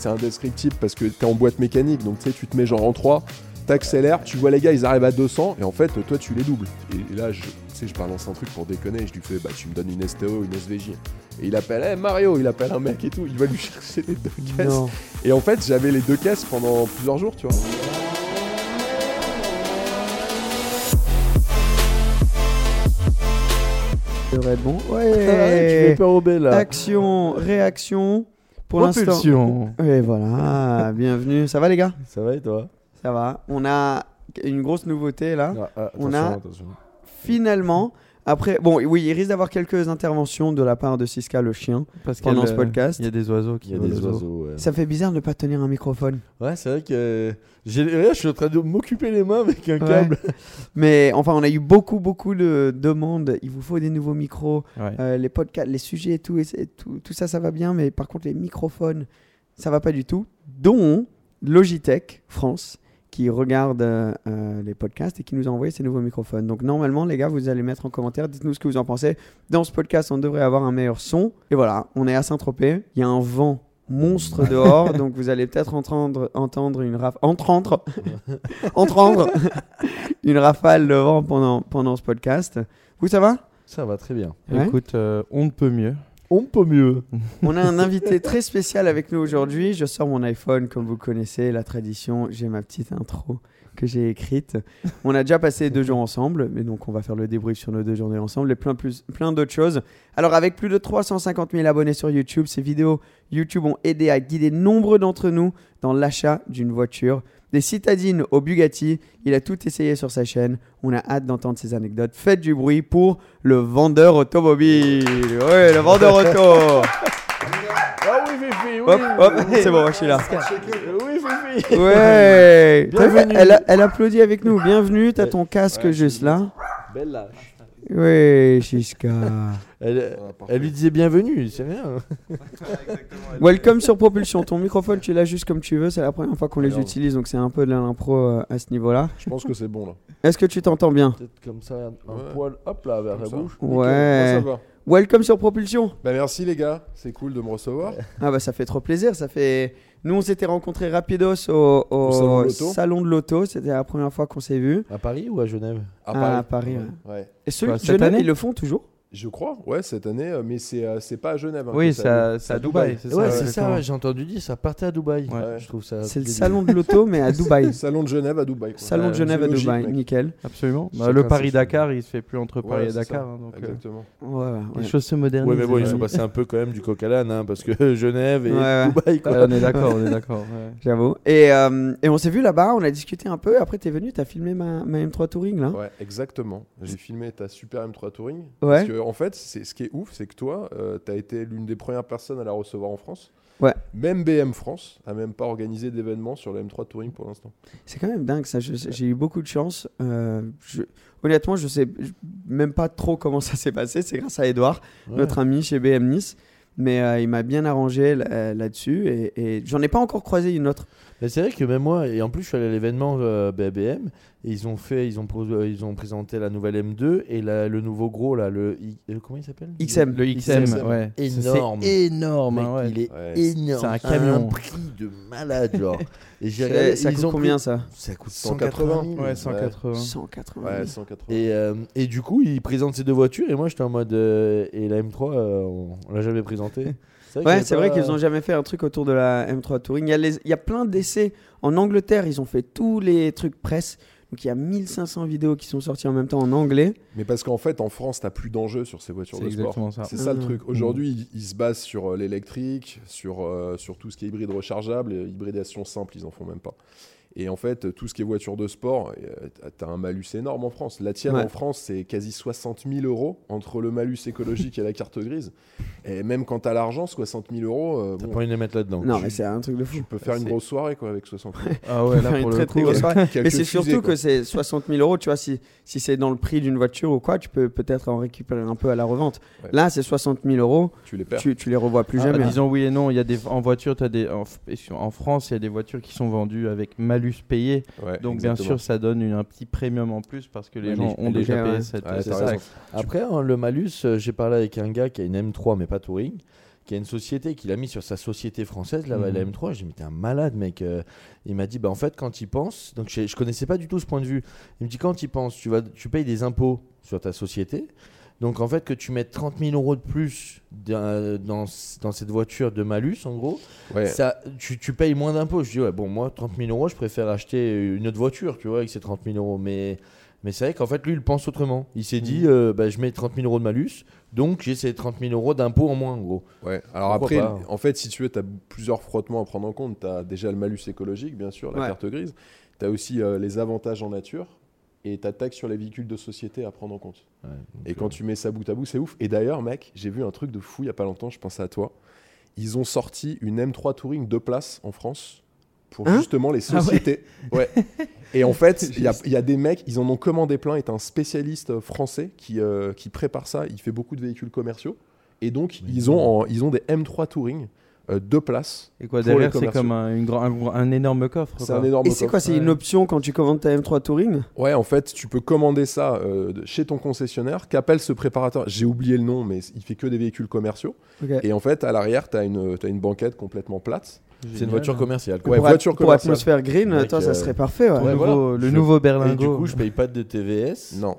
c'est indescriptible parce que t'es en boîte mécanique, donc tu sais, tu te mets genre en 3, t'accélères, tu vois les gars, ils arrivent à 200, et en fait, toi, tu les doubles. Et, et là, je, tu sais, je balance un truc pour déconner, je lui fais, bah, tu me donnes une STO, une SVJ. Et il appelle, hey, Mario, il appelle un mec et tout, il va lui chercher les deux caisses. Non. Et en fait, j'avais les deux caisses pendant plusieurs jours, tu vois. Devrait être bon. tu Ouais. peur au B là. Action, réaction. Pour l'instant. Et voilà. Bienvenue. Ça va les gars? Ça va et toi? Ça va. On a une grosse nouveauté là. Ah, ah, On attention, a- attention. Finalement. Après, bon, oui, il risque d'avoir quelques interventions de la part de Siska le chien Parce pendant ce le- podcast. Il y a des oiseaux qui Il y a des aux oiseaux. ouais. Ça fait bizarre de ne pas tenir un microphone. Ouais, c'est vrai que j'ai- je suis en train de m'occuper les mains avec un Ouais. câble. Mais enfin, on a eu beaucoup, beaucoup de demandes. Il vous faut des nouveaux micros. Ouais. Euh, les podcasts, les sujets et tout, et tout, tout ça, ça va bien, mais par contre, les microphones, ça va pas du tout. Dont Logitech France, qui regarde euh, euh, les podcasts et qui nous a envoyé ces nouveaux microphones. Donc, normalement, les gars, vous allez mettre en commentaire, dites-nous ce que vous en pensez. Dans ce podcast, on devrait avoir un meilleur son. Et voilà, on est à Saint-Tropez. Il y a un vent monstre dehors, donc vous allez peut-être entendre, entendre une rafale. Entendre Entendre une rafale de vent pendant, pendant ce podcast. Vous, ça va? Ça va très bien. Ouais. Écoute, euh, on ne peut mieux. On peut mieux. On a un invité très spécial avec nous aujourd'hui. Je sors mon iPhone, comme vous connaissez, la tradition. J'ai ma petite intro que j'ai écrite. On a déjà passé deux jours ensemble, mais donc on va faire le débrief sur nos deux journées ensemble et plein, plein d'autres choses. Alors, avec plus de 350 000 abonnés sur YouTube, ces vidéos YouTube ont aidé à guider nombreux d'entre nous dans l'achat d'une voiture. Des citadines au Bugatti, il a tout essayé sur sa chaîne. On a hâte d'entendre ces anecdotes. Faites du bruit pour le vendeur automobile. Ouais, le vendeur auto. Ah oui, Fifi, oui. Hop, hop, c'est bon, je suis là. Oui, Fifi. Ouais. Bienvenue. Elle, elle applaudit avec nous. Bienvenue. T'as ton casque juste là. Belle lâche. Ouais, Chiska. Elle, elle lui disait bienvenue, c'est rien. Welcome sur Propulsion. Ton microphone, tu l'as juste comme tu veux. C'est la première fois qu'on les utilise, donc c'est un peu de l'impro euh, à ce niveau-là. Je pense que c'est bon là. Est-ce que tu t'entends bien? Peut-être comme ça, un Ouais. poil, hop là, vers Comme la ça. bouche. Nickel. Ouais. Ça va. Welcome sur Propulsion. Bah merci les gars, c'est cool de me recevoir. Ah bah ça fait trop plaisir. Ça fait. Nous, on s'était rencontrés rapidos au, au Au salon de l'auto. de. C'était la première fois qu'on s'est vus. À Paris ou à Genève? Ah, à Paris, Ouais. Et ceux Quoi, de cette Genève, année ils le font toujours? Je crois, ouais, cette année, euh, mais c'est euh, c'est pas à Genève. hein, Oui, c'est ça à, à Dubaï. c'est ouais, c'est ça, ouais, j'ai entendu dire, ça partait à Dubaï. Ouais. Je trouve ça. C'est le salon de l'auto, mais à Dubaï. Salon de Genève à Dubaï. quoi. Salon de Genève à logique, Dubaï, mec. nickel. Absolument. Bah, le Paris-Dakar, il se fait plus entre Ouais, Paris et Dakar. hein, donc, euh, Exactement. Ouais, ouais, les choses se modernisent. Ouais, mais bon, ils sont passés un peu quand même du coq à l'âne, hein, parce que Genève et. Dubaï, quoi. Ouais, on est d'accord, on est d'accord. J'avoue. Et, euh, et on s'est vu là-bas, on a discuté un peu. Après, t'es venu, t'as filmé ma, ma M3 Touring là. Ouais, exactement. J'ai filmé ta Super M3 Touring. Ouais. En fait, c'est ce qui est ouf, c'est que toi, euh, t'as été l'une des premières personnes à la recevoir en France. Ouais. Même BM France a même pas organisé d'événement sur la M3 Touring pour l'instant. C'est quand même dingue ça. J'ai eu beaucoup de chance. Euh, je- honnêtement, je sais même pas trop comment ça s'est passé. C'est grâce à Edouard, Ouais. notre ami chez BM Nice. Mais euh, il m'a bien arrangé là- là-dessus. Et, et j'en ai pas encore croisé une autre Mais c'est vrai que même moi, et en plus je suis allé à l'événement euh, BBM, et ils ont fait, ils ont, euh, ils ont présenté la nouvelle M2 et la- le nouveau gros là, le, I- euh, comment il s'appelle? XM. Le XM, XM. ouais. Énorme. C'est énorme. Mec, hein, ouais. il est Ouais, énorme. c'est un camion. prix de malade, genre. Et Ça ils coûte ont combien pris- ça? Ça coûte 180. 180 000. Ouais, 180. 180. Ouais, 180. Et, euh, et du coup, ils présentent ces deux voitures et moi j'étais en mode. euh, et la M3, euh, on, on l'a jamais présentée. C'est Ouais, c'est a vrai qu'ils ont jamais fait un truc autour de la M3 Touring. Il y a, les- il y a plein d'essais. En Angleterre, ils ont fait tous les trucs presse. Donc il y a 1500 vidéos qui sont sorties en même temps en anglais. Mais parce qu'en fait, en France, t'as plus d'enjeux sur ces voitures C'est de sport. exactement ça. C'est ça le Mhm. truc. Aujourd'hui, ils, ils se basent sur euh, l'électrique, sur, euh, sur tout ce qui est hybride rechargeable, et hybridation simple, ils en font même pas. Et en fait, tout ce qui est voiture de sport, euh, t'as- t'as un malus énorme en France. La tienne Ouais. en France, c'est quasi 60 000 euros entre le malus écologique et la carte grise. Et même quand t'as l'argent, 60 000 euros, euh, T'as bon, pas envie de les mettre là-dedans. Non, mais c'est un truc de fou. tu peux faire une grosse soirée quoi, avec 60 000 Ah ouais, là une pour très le très coup. grosse soirée. Mais c'est surtout quoi. que c'est 60 000 euros. Tu vois, si, si c'est dans le prix d'une voiture ou quoi, tu peux peut-être en récupérer un peu à la revente. Ouais. Là, c'est 60 000 euros. Tu les perds. Tu, tu les revois plus Ah, jamais. disons oui et non. Il y a des en voiture, as des en, en France, il y a des voitures qui sont vendues avec malus payé. Ouais, Donc bien sûr, ça donne une- un petit premium en plus parce que les Ouais, gens ont déjà payé ouais. cette. Ouais, cette t'as taxe. Après, hein, le malus, euh, j'ai parlé avec un gars qui a une M3, mais pas Touring, qui a une société qu'il a mis sur sa société française, là, Mhm. la M3. J'ai dit, mais t'es un malade, mec. Euh, Il m'a dit, bah en fait, quand il pense, donc je, je connaissais pas du tout ce point de vue. Il me dit, quand il pense, tu, vas, tu payes des impôts sur ta société. Donc en fait, que tu mettes 30 000 euros de plus dans, dans, dans cette voiture de malus, en gros, Ouais. ça, tu, tu payes moins d'impôts. Je dis, ouais, bon, moi, 30 000 euros, je préfère acheter une autre voiture, tu vois, avec ces 30 000 euros. Mais, mais c'est vrai qu'en fait, lui, il pense autrement. Il s'est dit, euh, bah, je mets 30 000 euros de malus, donc j'ai ces 30 000 euros d'impôts en moins, en gros. Ouais, alors Pourquoi après, pas en fait, si tu veux, tu as plusieurs frottements à prendre en compte. Tu as déjà le malus écologique, bien sûr, la Ouais. carte grise. Tu as aussi euh, les avantages en nature. Et ta taxe sur les véhicules de société à prendre en compte. Et quand tu mets ça bout à bout, c'est ouf. Et d'ailleurs, mec, j'ai vu un truc de fou il y a pas longtemps, je pensais à toi. Ils ont sorti une M3 Touring deux places en France pour Hein? justement les sociétés. ouais. Et en fait, il y, a- il y a des mecs, ils en ont commandé plein. est un spécialiste euh, français qui, euh, qui prépare ça. Il fait beaucoup de véhicules commerciaux. Et donc, ils ont, en- ils ont des M3 Touring euh, deux places. Et quoi derrière, c'est comme un, une grand- un, un énorme coffre. C'est un énorme Et c'est quoi C'est une option quand tu commandes ta M3 Touring? Ouais, en fait, tu peux commander ça euh, chez ton concessionnaire. Qu'appelle ce préparateur J'ai oublié le nom, mais il fait que des véhicules commerciaux. Et en fait, à l'arrière, tu as une, t'as une banquette complètement plate. C'est une voiture commerciale. quoi. Ouais, pour, voiture pour commerciale. atmosphère green, toi, ça euh, serait parfait. ouais. Nouveau, voilà. le Je- nouveau Et berlingot. du coup, je paye pas de TVS Non,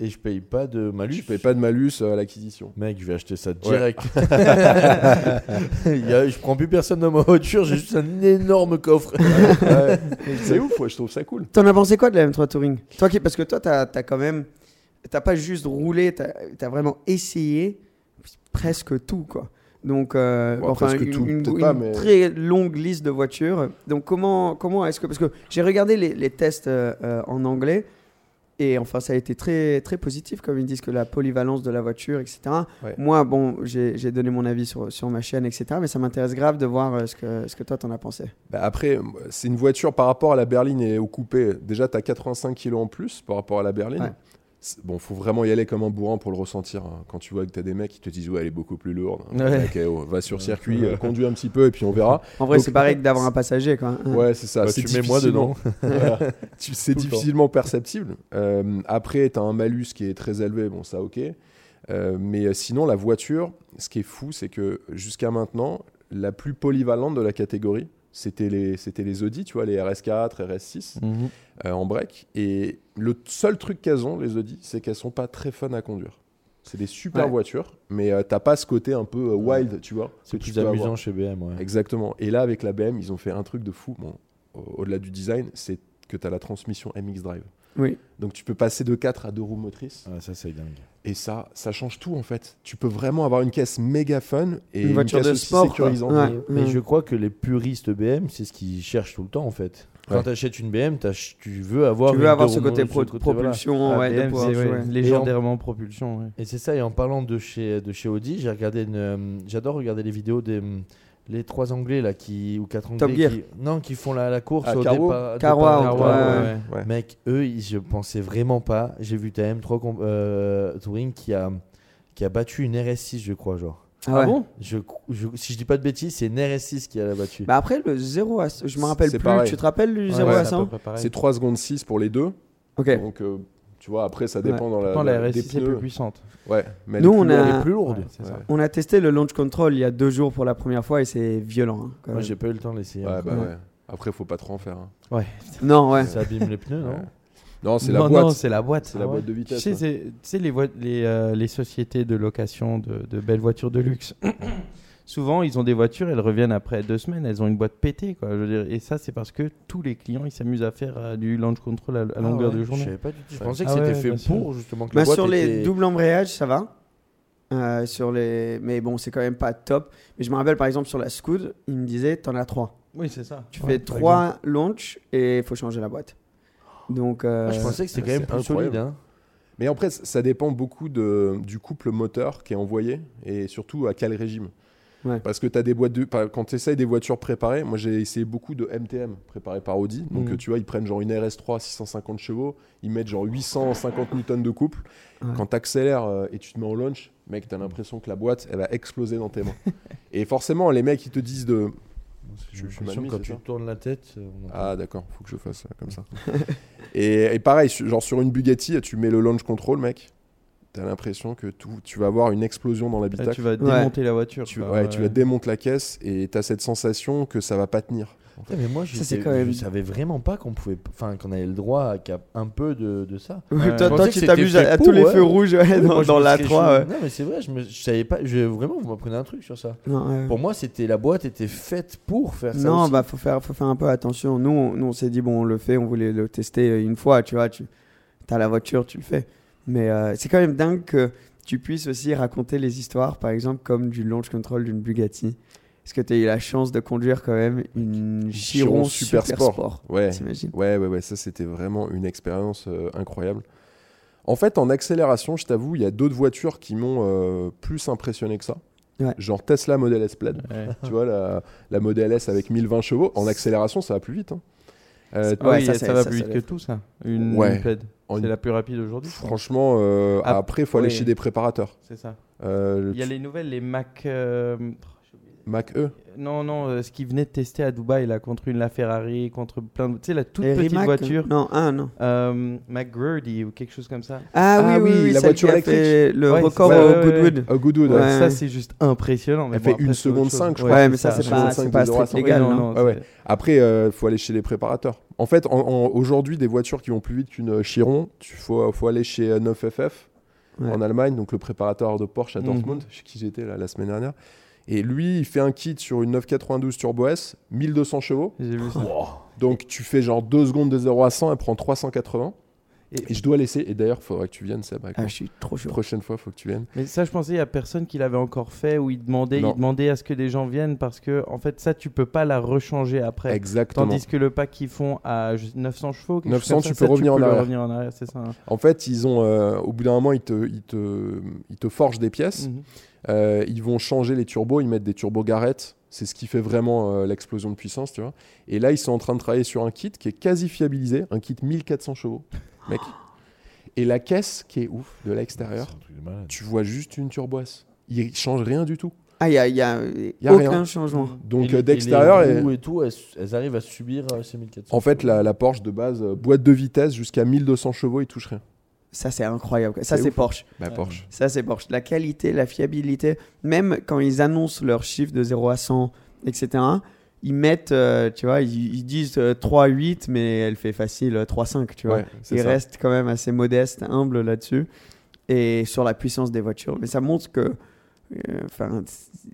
et je paye pas de malus. tu payes pas de malus euh, à l'acquisition. Mec, je vais acheter ça direct. Y a- je prends plus personne dans ma voiture, j'ai juste un énorme coffre. Ouais. C'est ouf, ouais, je trouve ça cool. T'en as pensé quoi de la M3 Touring? Toi qui, parce que toi, t'as as quand même, t'as pas juste roulé, t'as as vraiment essayé presque tout, quoi. Donc, euh, Bon, enfin, presque une, tout, une- une pas, mais- très longue liste de voitures. Donc, comment, comment est-ce que, parce que j'ai regardé les, les tests euh, euh, en anglais. Et enfin, ça a été très, très positif, comme ils disent que la polyvalence de la voiture, etc. Ouais. Moi, bon, j'ai donné mon avis sur, sur ma chaîne, etc. Mais ça m'intéresse grave de voir euh, ce, que, ce que toi, t'en as pensé. Bah, après, c'est une voiture par rapport à la berline et au coupé. Déjà, tu as 85 kg en plus par rapport à la berline. Ouais. Bon, faut vraiment y aller comme un bourrin pour le ressentir. hein. Quand tu vois que tu as des mecs qui te disent Ouais, elle est beaucoup plus lourde. Ouais. Ok, oh, va sur circuit, euh, conduis un petit peu et puis on verra. En vrai, c'est pareil que d'avoir un passager, quoi. Ouais, c'est ça. Bah, tu mets moi dedans. Voilà. C'est difficilement perceptible. Euh, après, tu as un malus qui est très élevé, bon, ça, ok. Euh, mais euh, sinon, la voiture, ce qui est fou, c'est que jusqu'à maintenant, la plus polyvalente de la catégorie, c'était les, c'était les Audi, tu vois, les RS4, RS6 Mhm. euh, en break. Et le seul truc qu'elles ont, les Audi, c'est qu'elles sont pas très fun à conduire. C'est des super Ouais. voitures, mais euh, t'as pas ce côté un peu euh, wild, tu vois. C'est plus amusant avoir. chez BM. Ouais. Exactement. Et là, avec la BM, ils ont fait un truc de fou. Bon, au-delà du design, c'est que tu as la transmission MX Drive. Oui. Donc tu peux passer de 4 à 2 roues motrices. Ah, ça, c'est dingue. Et ça, ça change tout en fait. Tu peux vraiment avoir une caisse méga fun et Une une, voiture caisse de sport, sécurisante. Ouais. Mais je crois que les puristes BM, c'est ce qu'ils cherchent tout le temps en fait. Quand Ouais. tu achètes une BM, tu veux avoir Tu veux avoir ce côté ce pro- côté, voilà. propulsion, Ah, ouais, BM, ouais, légendairement propulsion. ouais. Et c'est ça, et en parlant de chez, de chez Audi, j'ai regardé une, euh, j'adore regarder les vidéos des les trois anglais là qui ou quatre anglais Top Gear. qui non qui font la, la course Ah, au départ. Carwo, départ- ouais, ouais. ouais. Ouais. Mec, eux, ils- je pensais vraiment pas. J'ai vu ta M3 com- euh, Touring qui a qui a battu une RS6, je crois, genre. Ah ouais. bon? Je, je- Si je dis pas de bêtises, c'est une RS6 qui a battu. Bah après, le 0 à. Je me rappelle plus. pareil. Tu te rappelles du Ouais, 0 ouais, à c'est à 100 peu près pareil. C'est 3 secondes 6 pour les deux. Ok. Donc, euh, tu vois, après, ça dépend dans la, Pourtant, la la- des RSI c'est pneus. plus puissante. Ouais, mais Nous, elle est on plus a- lourde. Est plus lourde. Ouais, ça. On a testé le launch control il y a deux jours pour la première fois et c'est violent. hein, quand Moi, j'ai pas eu le temps de l'essayer. Ouais, encore. bah Ouais. Après, faut pas trop en faire. hein. Ouais. Non, ouais. Ça abîme les pneus, non. Non, c'est la boîte. non, c'est la boîte. C'est la Ah boîte de Tu vitesse. tu sais, les, les, euh, les sociétés de location de, de belles voitures de luxe, souvent, ils ont des voitures, elles reviennent après deux semaines, elles ont une boîte pétée. Quoi, je veux dire. Et ça, c'est parce que tous les clients, ils s'amusent à faire euh, du launch control à, à Ah longueur ouais, de Je journée. savais pas du tout. Je pensais que Ah c'était ouais, fait sûr. pour justement que Bah, la boîte sur les était- doubles embrayages, ça va. Euh, sur les... Mais bon, c'est quand même pas top. Mais je me rappelle par exemple sur la Scoot, il me disait T'en as trois. Oui, c'est ça. Tu Ouais, fais trois launch et il faut changer la boîte. Donc, euh, Ah, je pensais que c'était quand même plus solide. Hein. Mais après, ça dépend beaucoup de, du couple moteur qui est envoyé et surtout à quel régime. Ouais. Parce que tu as des boîtes de. Quand tu essayes des voitures préparées, moi j'ai essayé beaucoup de MTM préparées par Audi. Donc Mhm. euh, tu vois, ils prennent genre une RS3 650 chevaux, ils mettent genre 850 newtons de couple. Ouais. Quand tu accélères et tu te mets en launch, mec, tu as l'impression que la boîte, elle va exploser dans tes mains. et forcément, les mecs, ils te disent de. Je- je suis mal mis, quand tu ça tournes la tête. euh, on Ah d'accord, faut que je fasse euh, comme ça. et, et pareil, su- genre sur une Bugatti, tu mets le launch control, mec. T'as l'impression que tout, tu vas avoir une explosion dans Là, l'habitacle. tu vas démonter la voiture. Tu, quoi, ouais, tu vas démonter la caisse et t'as cette sensation que ça va pas tenir. Ouais, mais moi, Ça, quand même- je savais vraiment pas qu'on pouvait, enfin, qu'on avait le droit à qu'à un peu de, de ça. Ouais. toi, tu t'amuses à, tous les feux rouges ouais, dans, Moi, la serais 3. chaud. ouais. Non, mais c'est vrai, je, me, je savais pas. Je, vraiment, vous m'apprenez un truc sur ça. Non, ouais. Pour moi, c'était la boîte était faite pour faire ça. Non, aussi. bah faut faire, faut faire un peu attention. Nous, on, nous, on s'est dit bon, on le fait, on voulait le tester une fois, tu vois. Tu as la voiture, tu le fais. Mais euh, c'est quand même dingue que tu puisses aussi raconter les histoires, par exemple comme du launch control d'une Bugatti. Est-ce que tu as eu la chance de conduire quand même une Chiron, Chiron Super, Super Sport, Sport. Ouais, ouais, ouais, ouais, ça c'était vraiment une expérience euh, incroyable. En fait, en accélération, je t'avoue, il y a d'autres voitures qui m'ont euh, plus impressionné que ça. Ouais. Genre Tesla Model S Plaid. Ouais. tu vois, la, la Model S avec 1020 chevaux. En accélération, ça va plus vite. hein. Euh, Ah oui, Ouais, ça, va ça, plus ça vite que tout ça. Une, Ouais. une plaid. En- C'est la plus rapide aujourd'hui. Franchement, euh, Ah, après, il faut aller chez des préparateurs. C'est ça. Euh, le Il y a les nouvelles, les Mac. Euh, Mac E. Non, non, euh, ce qu'ils venaient de tester à Dubaï, là, contre une LaFerrari, contre plein de. Tu sais, la toute Et petite Rimac, voiture. Non, un, non. Euh, McGrady ou quelque chose comme ça. Ah, Ah oui, oui, oui, la celle voiture qui a électrique. fait le Ouais, record c'est- au ouais, ouais, Goodwood. Goodwood, ouais. Ouais. Ça, c'est juste impressionnant. mais Elle bon, fait après, une c'est autre seconde chose. cinq, je Ouais, crois. Ouais, mais ça, c'est pas, je- c'est pas de strict légal. non, non. non, Ouais, ouais. c'est- Après, il faut aller chez les préparateurs. En fait, en- en- aujourd'hui, des voitures qui vont plus vite qu'une euh, Chiron, il faut, faut aller chez euh, 9FF Ouais. en Allemagne, donc le préparateur de Porsche à Mhm. Dortmund, chez qui j'étais là, la semaine dernière. Et lui, il fait un kit sur une 992 Turbo S, 1200 chevaux. J'ai vu ça. Donc tu fais genre 2 secondes de 0 à 100, elle prend 380. Et- Et, je dois laisser, et d'ailleurs, il faudrait que tu viennes, Seb. Ah, je suis trop chaud. prochaine fois, il faut que tu viennes. Mais ça, je pensais, il y a personne qui l'avait encore fait où il demandait, Non. il demandait à ce que des gens viennent parce que, en fait, ça, tu peux pas la rechanger après. Exactement. Tandis que le pack qu'ils font à je- 900 chevaux, quelque 900, chose comme tu ça, peux ça, revenir en le arrière. revenir en arrière, c'est ça. hein. En fait, ils ont, euh, au bout d'un moment, ils te, ils, te, ils te forgent des pièces. Mhm. Euh, ils vont changer les turbos, ils mettent des turbos Garrett. C'est ce qui fait vraiment euh, l'explosion de puissance, tu vois. Et là, ils sont en train de travailler sur un kit qui est quasi fiabilisé, un kit 1400 chevaux, mec. Et la caisse qui est ouf de l'extérieur, tu vois juste une turbo S. Il change rien du tout. Ah, il y a, il y a, Y a aucun rien. changement. Donc Et les- euh, et d'extérieur, et- tout, elles, elles arrivent à subir euh, ces 1400. en fait, la, la Porsche de base, euh, boîte de vitesse jusqu'à 1200 chevaux, il touche rien. Ça, c'est incroyable. Ça, C'est. Porsche. Bah, Ouais. Porsche. Ça, c'est Porsche. La qualité, la fiabilité, même quand ils annoncent leur chiffre de 0 à 100, etc., ils mettent, euh, tu vois, ils, ils disent euh, 3,8, mais elle fait facile euh, 3,5, tu vois. Ouais, ils ça. restent quand même assez modestes, humbles là-dessus, et sur la puissance des voitures. Mais ça montre que, euh, enfin,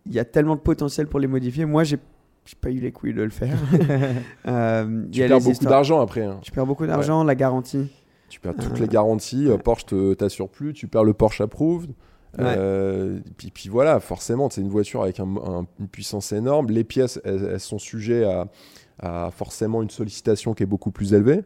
il y a tellement de potentiel pour les modifier. Moi, j'ai j'ai pas eu les couilles de le faire. Euh, Tu a perds beaucoup d'argent après. hein. Tu perds beaucoup d'argent, la garantie. Tu perds toutes Euh, les garanties. euh, Porsche t'assure plus. Tu perds le Porsche Approved. Ouais. Euh, puis, puis voilà, forcément, c'est une voiture avec un- un- une puissance énorme. Les pièces, elles, elles sont sujettes à, à forcément une sollicitation qui est beaucoup plus élevée.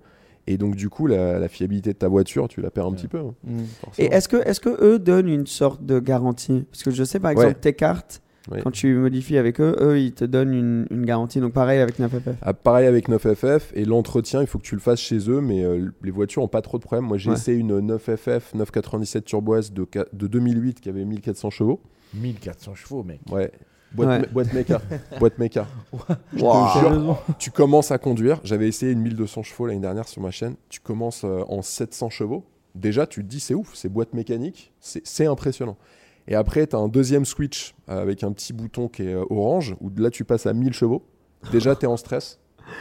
Et donc, du coup, la, la fiabilité de ta voiture, tu la perds un petit peu. hein, Mhm. Et est-ce que, est que eux donnent une sorte de garantie? Parce que je sais par exemple, Ouais. tes cartes, Quand tu modifies avec eux, eux ils te donnent une, une garantie. Donc pareil avec 9FF. Ah, pareil avec 9FF. Et l'entretien, il faut que tu le fasses chez eux. Mais euh, les voitures n'ont pas trop de problèmes. Moi, j'ai Ouais. essayé une 9FF 997 Turbo S de, de 2008 qui avait 1400 chevaux. 1400 chevaux, mec. Ouais. Boîte, Ouais. boîte méca. boîte méca. Je Wow. te jure, tu commences à conduire. J'avais essayé une 1200 chevaux l'année dernière sur ma chaîne. Tu commences euh, en 700 chevaux. Déjà, tu te dis, c'est ouf, c'est boîte mécanique. C'est impressionnant. Et après, tu as un deuxième switch euh, avec un petit bouton qui est euh, orange, où là, tu passes à 1000 chevaux. Déjà, tu es en stress.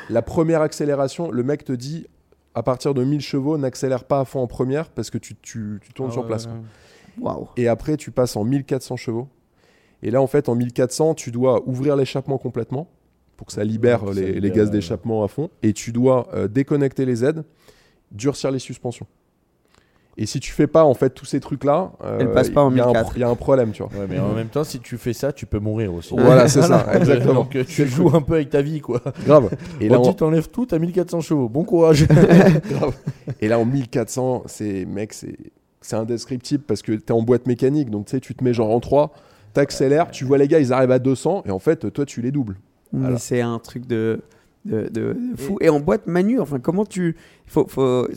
La première accélération, le mec te dit, à partir de 1000 chevaux, n'accélère pas à fond en première parce que tu, tu- tu tournes Ah sur place. ouais. Waouh. Et après, tu passes en 1400 chevaux. Et là, en fait, en 1400, tu dois ouvrir l'échappement complètement pour que ça libère Ouais, ça les, gaz d'échappement à fond. Et tu dois euh, déconnecter les aides, durcir les suspensions. Et si tu fais pas en fait tous ces euh, passe pas en il y a un 1004. pro- Il y a un problème, tu vois. Ouais, mais en même temps, si tu fais ça, tu peux mourir aussi. Voilà, c'est ça, exactement. Donc euh, tu joues un peu avec ta vie, quoi. Grave. Et là, là, tu t'enlèves tout, t'as 1400 chevaux. Bon courage. grave. Et là, en 1400, c'est mec, c'est c'est indescriptible parce que tu es en boîte mécanique, donc tu sais, tu te mets genre en 3, t'accélères, tu vois les gars, ils arrivent à 200, et en fait, toi, tu les doubles. Mais Voilà. c'est un truc de, de, de- de fou. Et en boîte manu, enfin, comment tu. Il faut, faut,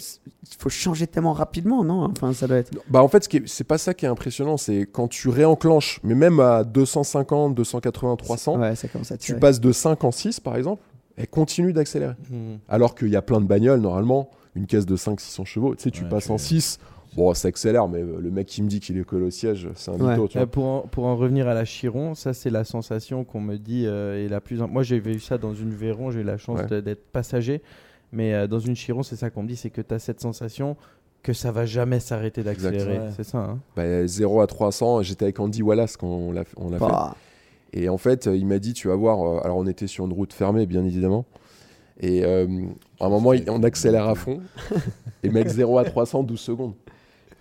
faut changer tellement rapidement, non? Enfin, ça doit être. Bah en fait, ce c'est pas ça qui est impressionnant, c'est quand tu réenclenches, mais même à 250, 280, 300, Ouais, ça commence à tu passes de 5 en 6 par exemple, elle continue d'accélérer. Hmm. Alors qu'il y a plein de bagnoles, normalement, une caisse de 500-600 chevaux, tu sais, tu Ouais, passes tu- en 6, bon, ça accélère, mais le mec qui me dit qu'il est collé au siège, c'est un Ouais. mytho, tu vois. pour, en, pour en revenir à la Chiron, ça c'est la sensation qu'on me dit euh, est la plus. Moi j'ai vu ça dans une Véron, j'ai eu la chance Ouais. d'être passager, mais euh, dans une Chiron, c'est ça qu'on me dit, c'est que tu as cette sensation que ça va jamais s'arrêter d'accélérer. C'est ça. Hein Bah, 0 à 300, j'étais avec Andy Wallace quand on l'a fait. Bah, Et en fait, euh, il m'a dit, tu vas voir, alors on était sur une route fermée, bien évidemment. Et euh, à un moment, il- on accélère à fond. Et mec, 0 à 300, 12 secondes.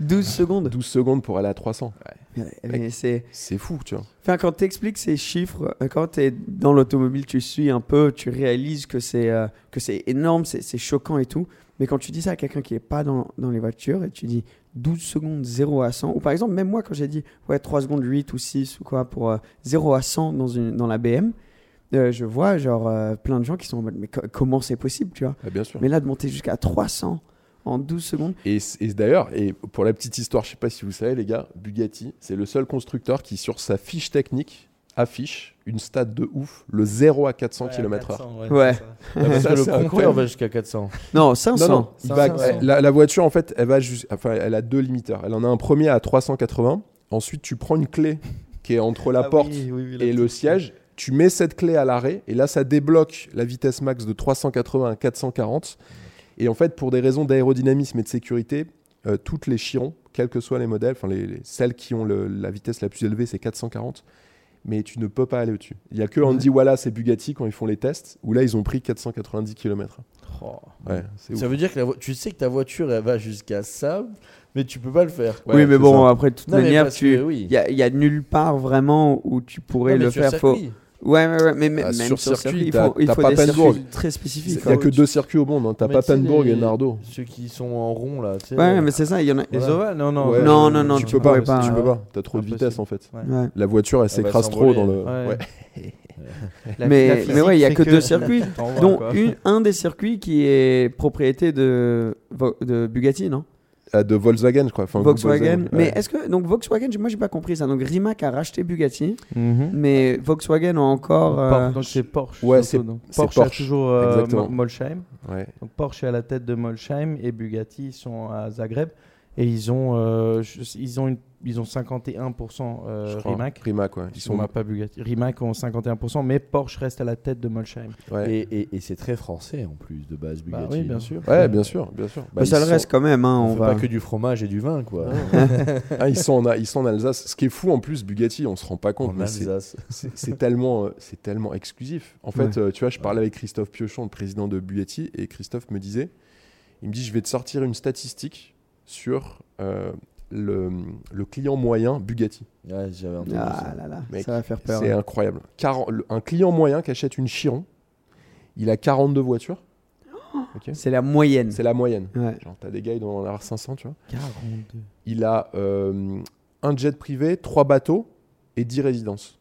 12 secondes. 12 secondes pour aller à 300. Mais c'est. Fou, tu vois. Enfin, quand tu expliques ces chiffres, euh, quand tu es dans l'automobile, tu suis un peu, tu réalises que c'est euh, que c'est énorme, c'est choquant et tout. Mais quand tu dis ça à quelqu'un qui est pas dans, dans les voitures et tu dis 12 secondes 0 à 100, ou par exemple, même moi quand j'ai dit ouais, 3 secondes 8 ou 6 ou quoi pour euh, 0 à 100 dans, une, dans la BM, euh, je vois genre euh, plein de gens qui sont en mode mais co- comment c'est possible, tu vois Ah, bien sûr. Mais là, de monter jusqu'à 300 en 12 secondes, Et, d'ailleurs, et pour la petite histoire, je sais pas si vous savez, les gars, Bugatti, c'est le seul constructeur qui, sur sa fiche technique, affiche une stat de ouf, le 0 à 400 km/h. Ouais. Parce Ça, que le compteur va jusqu'à 400. non, 500. Non, non, il va- 500. elle- la, la voiture, en fait, elle va enfin, elle a deux limiteurs. Elle en a un premier à 380. Ensuite, tu prends une clé qui est entre la porte et le siège. Tu mets cette clé à l'arrêt et là, ça débloque la vitesse max de 380 à 440. Et en fait, pour des raisons d'aérodynamisme et de sécurité, euh, toutes les Chiron, quels que soient les modèles, enfin les, les- celles qui ont le- la vitesse la plus élevée, c'est 440. Mais tu ne peux pas aller au-dessus. Il y a que Andy Wallace et Bugatti quand ils font les tests où là, ils ont pris 490 km. Oh. Ouais, c'est Ça ouf. veut dire que la vo- tu sais que ta voiture, elle va jusqu'à ça, mais tu peux pas le faire. Ouais, oui, mais bon, ça. après, de toute Non, manière, oui. Il y a, y a nulle part vraiment où tu pourrais Non, le faire. Faut... circuit. Ouais, ouais, ouais, mais mais Ah, même sur sur, circuit, circuit, il faut, il faut pas des très spécifiques. Il n'y a que quoi. deux circuits au monde. hein. T'as Mais pas tu sais, Penbourg et Nardo. Ceux qui sont en rond là. tu sais, Ouais, mais c'est ça, il y en a. Les Voilà. ovales Non, non. Ouais, Non, non, non, tu tu peux pas. pas, Tu peux pas. T'as trop de vitesse en fait. Ouais. La voiture, elle va s'écrase trop dans le. Ouais. Ouais. La- Mais- la mais ouais, il y a que deux circuits, dont un des circuits qui est propriété de Bugatti, non? De Volkswagen, je crois. Enfin, Volkswagen. Mais ouais. est-ce que donc Volkswagen, moi j'ai pas compris ça. Donc Rimac a racheté Bugatti, Mhm. mais Volkswagen a encore. Euh, Donc c'est Porsche. Ouais, c'est- donc. c'est Porsche, a Porsche. toujours euh, Molsheim. Ouais. Donc Porsche est à la tête de Molsheim et Bugatti ils sont à Zagreb et ils ont euh, ils ont une, ils ont 51% euh, crois. Rimac. Rimac, ouais. Ils sont sont. pas Bugatti. Rimac ont 51%, mais Porsche reste à la tête de Molsheim. Ouais. Et, et- et c'est très français en plus de base Bah Bugatti. oui, bien non sûr. Ouais, bien sûr, bien sûr. bah, Bah, ça le sont- reste quand même. Hein, On, on fait va. pas que du fromage et du vin quoi. Ah, ils sont en, ils sont en Alsace. Ce qui est fou en plus, Bugatti, on se rend pas compte. En mais c'est- Alsace. c'est tellement, euh, c'est tellement exclusif. En fait, Ouais. euh, tu vois, je parlais avec Christophe Piochon, le président de Bugatti, et Christophe me disait, il me dit, je vais te sortir une statistique sur euh, le, le client moyen Bugatti. Ouais, j'avais entendu Ah ça. là là, Mec, ça va faire peur. C'est incroyable. 40 le- un client moyen qui achète une Chiron, il a 42 voitures. Ok. C'est la moyenne. C'est la moyenne. Ouais. Genre, t'as des gars, ils doivent en avoir 500, tu vois. 42. Il a euh, un jet privé, trois bateaux et 10 résidences.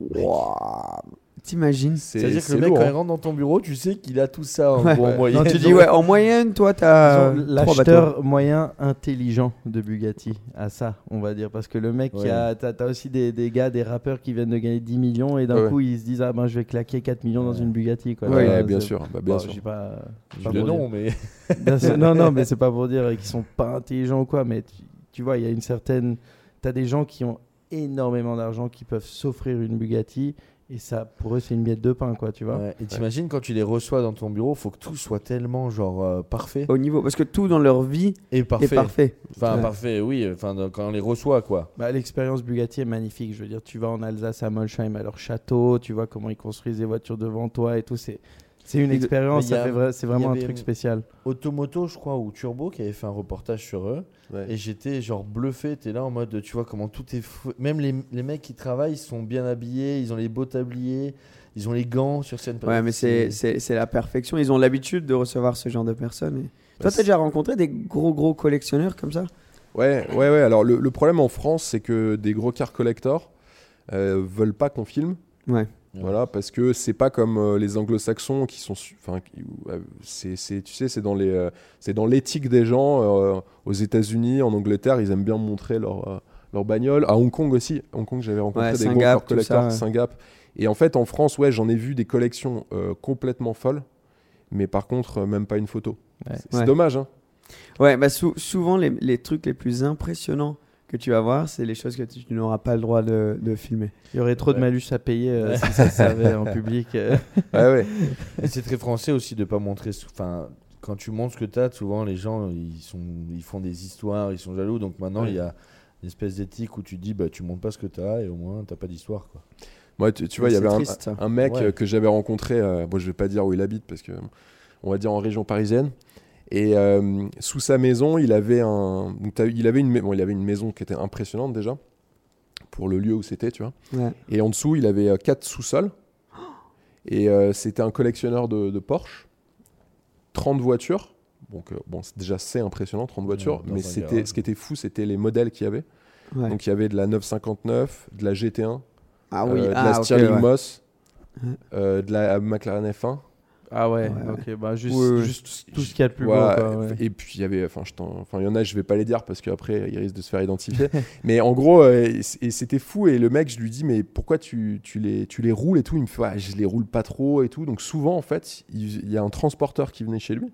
Wouah. T'imagines? C'est C'est-à-dire que c'est le mec, lourd, quand il hein. rentre dans ton bureau, tu sais qu'il a tout ça en Ouais. gros, en moyenne. Non, tu dis, ouais, en moyenne, toi, t'as. L'acheteur moyen intelligent de Bugatti, à ça, on va dire. Parce que le mec, qui Ouais. a, t'as, aussi des, des gars, des rappeurs qui viennent de gagner 10 millions et d'un Ouais. coup ils se disent Ah ben je vais claquer 4 millions dans une Bugatti. Quoi. Ouais, Voilà, bien sûr, bah, bien Bon, sûr. j'ai pas, pas le nom, mais. Non, non, mais c'est pas pour dire qu'ils sont pas intelligents ou quoi, mais tu, tu vois, il y a une certaine. T'as des gens qui ont énormément d'argent qui peuvent s'offrir une Bugatti et ça, pour eux, c'est une miette de pain, quoi, tu vois. Ouais. Et t'imagines quand tu les reçois dans ton bureau, faut que tout soit tellement genre euh, parfait. Au niveau. Parce que tout dans leur vie parfait. est parfait. Enfin, Ouais. parfait, oui. Enfin, quand on les reçoit, quoi. Bah, L'expérience Bugatti est magnifique. Je veux dire, tu vas en Alsace à Molsheim à leur château, tu vois comment ils construisent des voitures devant toi et tout. C'est c'est une expérience, c'est vraiment un truc spécial. Automoto, je crois, ou Turbo, qui avait fait un reportage sur eux. Ouais. Et j'étais genre bluffé. T'es là en mode, tu vois comment tout est fou. Même les, les mecs qui travaillent, ils sont bien habillés, ils ont les beaux tabliers, ils ont les gants sur scène. Ouais, mais c'est c'est- c'est la perfection. Ils ont l'habitude de recevoir ce genre de personnes. et- Toi, Bah, t'as déjà rencontré des gros, gros collectionneurs comme ça? Ouais, ouais, ouais. Alors, le, le problème en France, c'est que des gros car collectors euh, veulent pas qu'on filme. Ouais. Voilà, parce que c'est pas comme euh, les anglo-saxons qui sont. Enfin, euh, c'est, tu sais, c'est dans, les, euh, c'est dans l'éthique des gens. euh, aux États-Unis, en Angleterre, ils aiment bien montrer leur, leur bagnole. À Hong Kong aussi. Hong Kong, j'avais rencontré Ouais, des ça, ouais. Singap. Et en fait, en France, ouais, j'en ai vu des collections complètement folles. Mais par contre, même pas une photo. Ouais. C'est, dommage, hein. Ouais, bah sou- souvent, les, les trucs les plus impressionnants que tu vas voir, c'est les choses que tu n'auras pas le droit de, de filmer. Il y aurait trop de malus à payer euh, si ça se servait en public. euh. Ouais, ouais. Et c'est très français aussi de pas montrer. Enfin, quand tu montres ce que t'as, souvent les gens ils sont, ils font des histoires, ils sont jaloux. Donc maintenant Ouais. il y a une espèce d'éthique où tu dis bah tu montres pas ce que t'as et au moins t'as pas d'histoire quoi. Moi, tu, tu vois, il y avait un, triste, ça. un mec Ouais. euh, que j'avais rencontré, euh, bon, je vais pas dire où il habite parce que on va dire en région parisienne. Et euh, sous sa maison, il avait un, donc il avait une, ma- bon, il avait une maison qui était impressionnante déjà pour le lieu où c'était, tu vois. Ouais. Et en dessous, il avait euh, quatre sous-sols. Et euh, c'était un collectionneur de, de Porsche, 30 voitures. Donc euh, bon, c'est- déjà c'est impressionnant, 30 voitures. mais c'était, ce qui était fou, c'était les modèles qu'il y avait. Ouais. Donc il y avait de la 959, de la GT1, ah oui, euh, de ah, la Stirling ouais. Moss, euh, de la McLaren F1. Ah ouais, ok, bah juste, tout ce qu'il y a de plus beau. Quoi. Et puis il y avait, enfin, il y en a, je vais pas les dire parce qu'après ils risquent de se faire identifier. mais en gros, euh, et c'était fou. Et le mec, je lui dis, mais pourquoi tu, tu les, tu les roules et tout? Il me fait, Ouais, je les roule pas trop et tout. Donc souvent, en fait, il, y a un transporteur qui venait chez lui.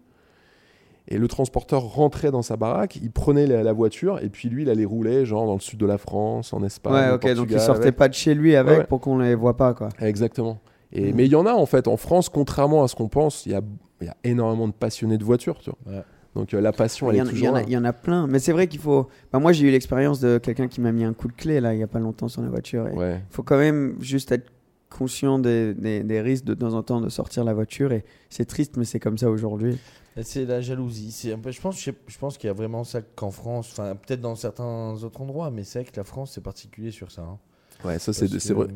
Et le transporteur rentrait dans sa baraque, il prenait la, la voiture et puis lui, il allait rouler, genre dans le sud de la France, en Espagne. Ouais, ok, donc il sortait avec. pas de chez lui avec Ouais, ouais. pour qu'on les voit pas, quoi. Exactement. Et, Mm. Mais il y en a en fait en France, contrairement à ce qu'on pense, il y a, il y a énormément de passionnés de voitures. Tu vois. Ouais. Donc euh, la passion, Il elle y, est y toujours en a, là. il y en a plein, mais c'est vrai qu'il faut. Bah, moi, j'ai eu l'expérience de quelqu'un qui m'a mis un coup de clé là, il y a pas longtemps sur la voiture. Il Ouais. faut quand même juste être conscient des, des- des risques de, de temps en temps de sortir la voiture. Et c'est triste, mais c'est comme ça aujourd'hui. C'est la jalousie. C'est un peu, je pense, je, pense qu'il y a vraiment ça qu'en France, enfin peut-être dans certains autres endroits, mais c'est vrai que la France c'est particulier sur ça. hein. Ouais, ça c'est que- vrai.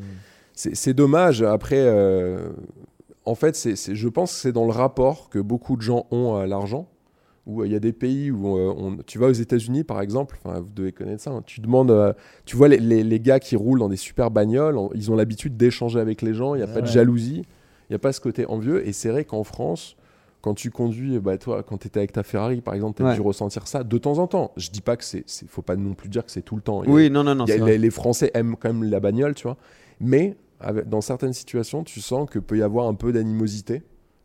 C'est dommage. Après, euh, en fait, c'est- je pense que c'est dans le rapport que beaucoup de gens ont à l'argent. Où euh, il y a des pays où euh, on, tu vas aux États-Unis par exemple, vous devez connaître ça. hein, tu demandes, tu vois les, les- les gars qui roulent dans des super bagnoles, on- ils ont l'habitude d'échanger avec les gens. Il n'y a pas de jalousie, il n'y a pas ce côté envieux. Et c'est vrai qu'en France, quand tu conduis, bah, toi, quand tu étais avec ta Ferrari par exemple, tu as Ouais. dû ressentir ça de temps en temps. Je dis pas que c'est, faut pas non plus dire que c'est tout le temps. Il y a- Oui, non, non, non. a- les Français aiment quand même la bagnole, tu vois. Mais avec- dans certaines situations, tu sens que peut y avoir un peu d'animosité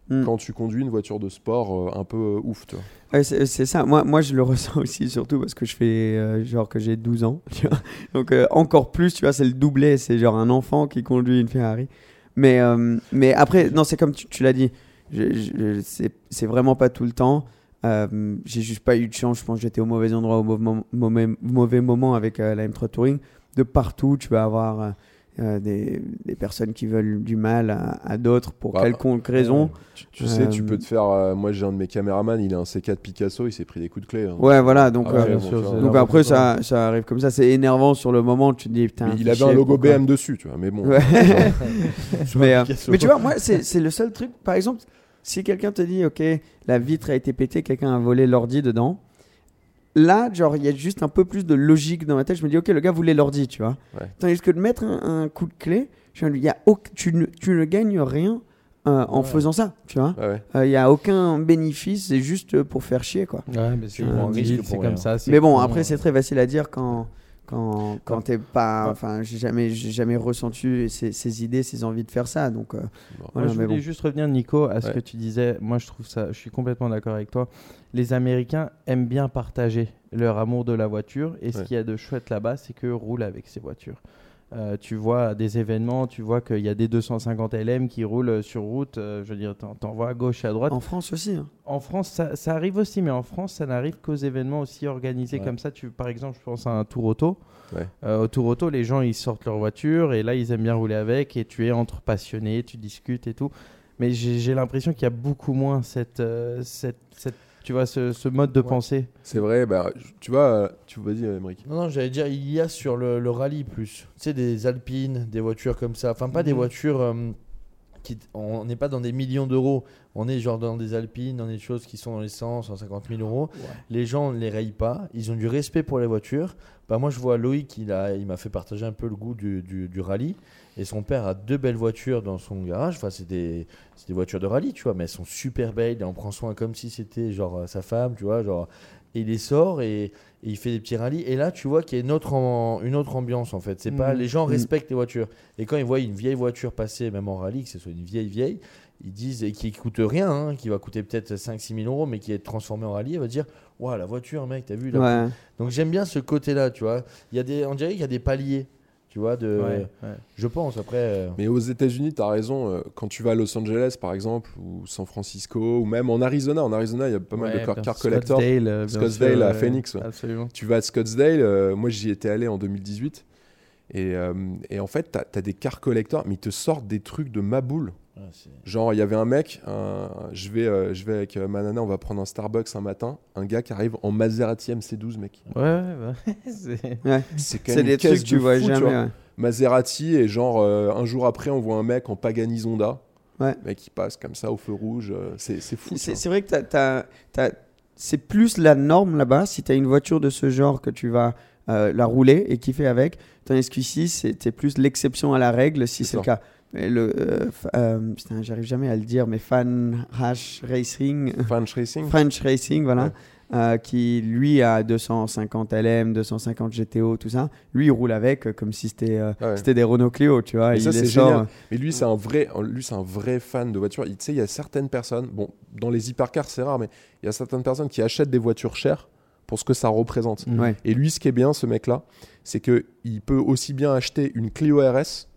Mm. quand tu conduis une voiture de sport euh, un peu euh, ouf. Ouais, c'est c'est ça. Moi, moi, je le ressens aussi, surtout parce que je fais euh, genre que j'ai 12 ans. Tu vois Donc, euh, encore plus, tu vois, c'est le doublé. C'est genre un enfant qui conduit une Ferrari. Mais, euh, mais après, non, c'est comme tu, tu l'as dit. C'est- vraiment pas tout le temps. Euh, j'ai juste pas eu de chance. Je pense que j'étais au mauvais endroit au mauvais, mauvais, mauvais moment avec euh, la M3 Touring. De partout, tu vas avoir euh, des, des personnes qui veulent du mal à, à d'autres pour Bah, quelconque raison. Tu, tu sais, tu Euh, peux te faire. euh, moi, j'ai un de mes caméramans, il a un C4 Picasso, il s'est pris des coups de clé. hein. Ouais, voilà. Donc, Ah ouais, euh, bon, sûr, Donc n'importe après, ça, ça arrive comme ça. C'est énervant sur le moment. Tu te dis, putain. Il avait un logo pourquoi BM dessus, tu vois. Mais bon. Ouais. mais, euh, mais tu vois, moi, c'est c'est le seul truc. Par exemple, si quelqu'un te dit, OK, la vitre a été pétée, quelqu'un a volé l'ordi dedans, là, genre, il y a juste un peu plus de logique dans ma tête. Je me dis, ok, le gars voulait l'ordi, tu vois. Ouais. Tandis que de mettre un, un coup de clé, je me dis, il y a tu, ne, tu ne gagnes rien euh, en Ouais. faisant ça, tu vois. Ouais, ouais. Euh, Il y a aucun bénéfice, c'est juste pour faire chier, quoi. Ouais, mais c'est un comme ça. Mais bon, con, après, euh. c'est très facile à dire quand. Quand, quand t'es pas. Enfin, j'ai jamais, j'ai jamais ressenti ces, ces idées, ces envies de faire ça. Donc, euh, Bon. voilà, Moi, je voulais bon. juste revenir, Nico, à ce Ouais. que tu disais. Moi, je trouve ça, je suis complètement d'accord avec toi. Les Américains aiment bien partager leur amour de la voiture. Et ce qu'il y a de chouette là-bas, c'est qu'eux roulent avec ces voitures. Euh, tu vois des événements, tu vois qu'il y a des 250 LM qui roulent sur route. euh, je veux dire, t'en, t'en vois à gauche et à droite. En France aussi. hein. En France, ça, ça arrive aussi, mais en France, ça n'arrive qu'aux événements aussi organisés Ouais. comme ça. Tu, par exemple, je pense à un tour auto. Ouais. Euh, au tour auto, les gens, ils sortent leur voiture et là, ils aiment bien rouler avec et tu es entre passionnés, tu discutes et tout. Mais j'ai j'ai l'impression qu'il y a beaucoup moins cette, euh, cette, cette- tu vois, ce, ce mode de Ouais. pensée. C'est vrai, bah, tu vois, euh, tu vas dire, Emmerich. Non, non, j'allais dire, il y a sur le, le rallye plus. Tu sais, des Alpines, des voitures comme ça. Enfin, pas des Mhm. voitures. euh, qui, on n'est pas dans des millions d'euros. On est genre dans des Alpines, dans des choses qui sont dans les 100, 150 000 euros. Les gens ne les rayent pas. Ils ont du respect pour les voitures. Bah, moi, je vois Loïc, il a- il m'a fait partager un peu le goût du, du, du rallye. Et son père a deux belles voitures dans son garage. Enfin, c'est des, des voitures de rallye, tu vois, mais elles sont super belles. Il en prend soin comme si c'était genre sa femme, tu vois. Genre, et il les sort et, et il fait des petits rallyes. Et là, tu vois qu'il y a une autre, am- une autre ambiance en fait. C'est pas Mhm. les gens Mhm. respectent les voitures. Et quand ils voient une vieille voiture passer, même en rallye, que ce soit une vieille vieille, ils disent et qui coûte rien, hein, qui va coûter peut-être 5-6 000 euros, mais qui est transformée en rallye, elle va dire, waouh la voiture, mec, t'as vu là Ouais. Donc j'aime bien ce côté-là, tu vois. Il y a des, on dirait qu'il y a des paliers, tu vois, de, Ouais, ouais. je pense. Après, euh, Mais aux États-Unis, tu as raison. euh, quand tu vas à Los Angeles, par exemple, ou San Francisco, ou même en Arizona, en Arizona, il y a pas mal Ouais, de car, car collectors. Scottsdale, euh, bien Scottsdale sûr, à Phoenix, ouais. Absolument. Tu vas à Scottsdale, euh, moi j'y étais allé en 2018. Et, euh, et en fait, tu as, des car collectors, mais ils te sortent des trucs de ma boule. Ouais, c'est- Genre, il y avait un mec, un- je, vais, euh, je vais avec euh, ma nana, on va prendre un Starbucks un matin. Un gars qui arrive en Maserati MC12, mec. Ouais, ouais, ouais. c'est- Ouais. C'est des trucs que tu vois fou, jamais. vois. ouais. Maserati, et genre, euh, un jour après, on voit un mec en Pagani Zonda. Ouais. Mec qui passe comme ça au feu rouge. euh, c'est c'est fou. C'est vrai que t'as- t'as- t'as- c'est plus la norme là-bas. Si tu as une voiture de ce genre que tu vas euh, la rouler et kiffer avec, tandis qu'ici, c'était plus l'exception à la règle si C'est le cas. Le, euh, euh, putain, j'arrive jamais à le dire, mais Fan Hash Racing, French Racing French Racing, voilà, Ouais. euh, qui lui a 250 LM, 250 GTO, tout ça. Lui, il roule avec euh, comme si c'était euh, ouais. c'était des Renault Clio, tu vois. Mais il ça, les c'est sort, génial. Mais lui, c'est un vrai, lui, c'est un vrai fan de voitures. Il- Tu sais, il y a certaines personnes, bon, dans les hypercars, c'est rare, mais il y a certaines personnes qui achètent des voitures chères pour ce que ça représente. Ouais. Et lui, ce qui est bien, ce mec-là, c'est que il peut aussi bien acheter une Clio RS,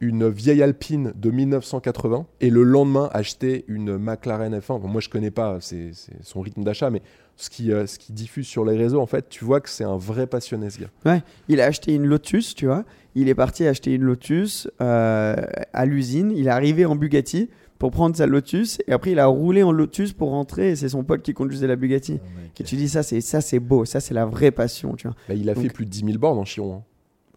une vieille Alpine de 1980, et le lendemain acheter une McLaren F1. Bon, moi, je connais pas c'est son rythme d'achat, mais ce qui, euh, ce qui diffuse sur les réseaux, en fait, tu vois que c'est un vrai passionné, ce gars. Il a acheté une Lotus, tu vois. Il est parti acheter une Lotus euh, à l'usine. Il est arrivé en Bugatti pour prendre sa Lotus et après il a roulé en Lotus pour rentrer et c'est son pote qui conduisait la Bugatti. Oh, mec. Et tu dis ça c'est ça c'est beau, ça c'est la vraie passion, tu vois. Bah, il a Donc- fait plus de 10 000 bornes en Chiron. hein.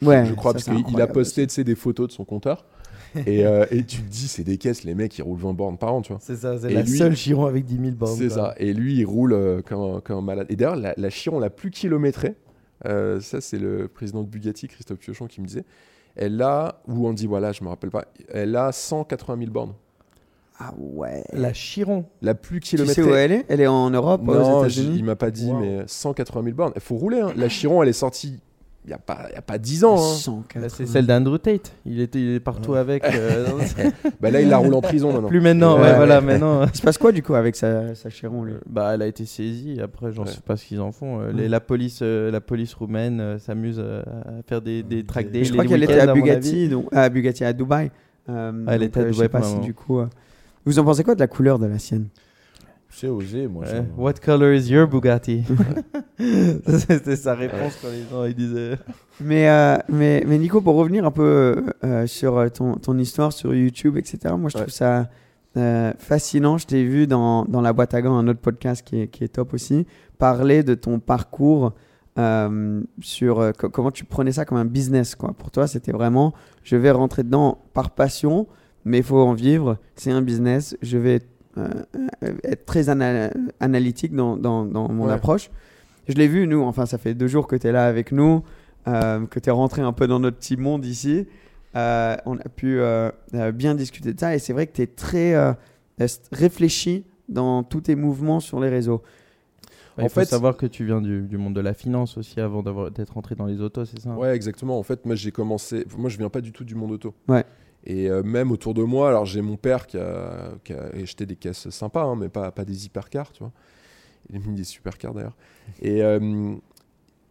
Ouais, je crois, ça, parce qu'il a posté tu sais, des photos de son compteur. et, euh, et tu te dis, c'est des caisses, les mecs, ils roulent 20 bornes par an, tu vois. C'est ça, c'est la lui- seule Chiron avec 10 000 bornes. C'est ça. Et lui, il roule euh, comme, un, comme un malade. Et d'ailleurs, la, la Chiron la plus kilométrée, euh, ça, c'est le président de Bugatti, Christophe Piochon, qui me disait. Elle a, ou on dit, voilà, je me rappelle pas, elle a 180 000 bornes. Ah ouais. La Chiron. La plus Tu kilométrée. sais où elle est? Elle est en Europe, aux Non, j- États-Unis? il m'a pas dit, Wow. mais 180 000 bornes. Il faut rouler. hein. La Chiron, elle est sortie il n'y a, pas- il y a pas 10 ans. hein. 180. Là, c'est celle d'Andrew Tate. Il était il est partout avec. euh, Bah là, il la roule en prison maintenant. Plus maintenant, ouais, Ouais, voilà, ouais. maintenant. Il se passe quoi du coup avec sa, sa Chiron lui? Bah, elle a été saisie. Après, j'en Ouais. sais pas ce qu'ils en font. Euh, Ouais. les- la police, euh, la police roumaine euh, s'amuse euh, à faire des, des track days. Je crois qu'elle était à Bugatti, donc, à Bugatti à Dubaï. Euh, elle donc, était à euh, je Dubaï sais pas si du coup. euh, Vous en pensez quoi de la couleur de la sienne? C'est osé, moi. Ouais. What color is your Bugatti? C'était sa réponse quand les gens ils disaient. mais, euh, mais, mais Nico, pour revenir un peu euh, sur euh, ton, ton histoire sur YouTube, etc., moi je Ouais. trouve ça euh, fascinant. Je t'ai vu dans, dans La Boîte à Gants, un autre podcast qui est, qui est top aussi, parler de ton parcours euh, sur euh, co- comment tu prenais ça comme un business. Quoi. Pour toi, c'était vraiment je vais rentrer dedans par passion, mais il faut en vivre. C'est un business. Je vais être très ana- analytique dans, dans, dans mon Ouais. approche. Je l'ai vu, nous, enfin, ça fait deux jours que tu es là avec nous, euh, que tu es rentré un peu dans notre petit monde ici. Euh, on a pu euh, euh, bien discuter de ça et c'est vrai que tu es très euh, réfléchi dans tous tes mouvements sur les réseaux. Il En faut fait- savoir que tu viens du, du monde de la finance aussi avant d'avoir- d'être rentré dans les autos, c'est ça Ouais, exactement. En fait, moi, j'ai commencé. Moi, je viens pas du tout du monde auto. Ouais. Et euh, même autour de moi, alors j'ai mon père qui a, qui a acheté des caisses sympas, hein, mais pas, pas des hypercars, tu vois. Il a mis des supercars d'ailleurs. Et euh,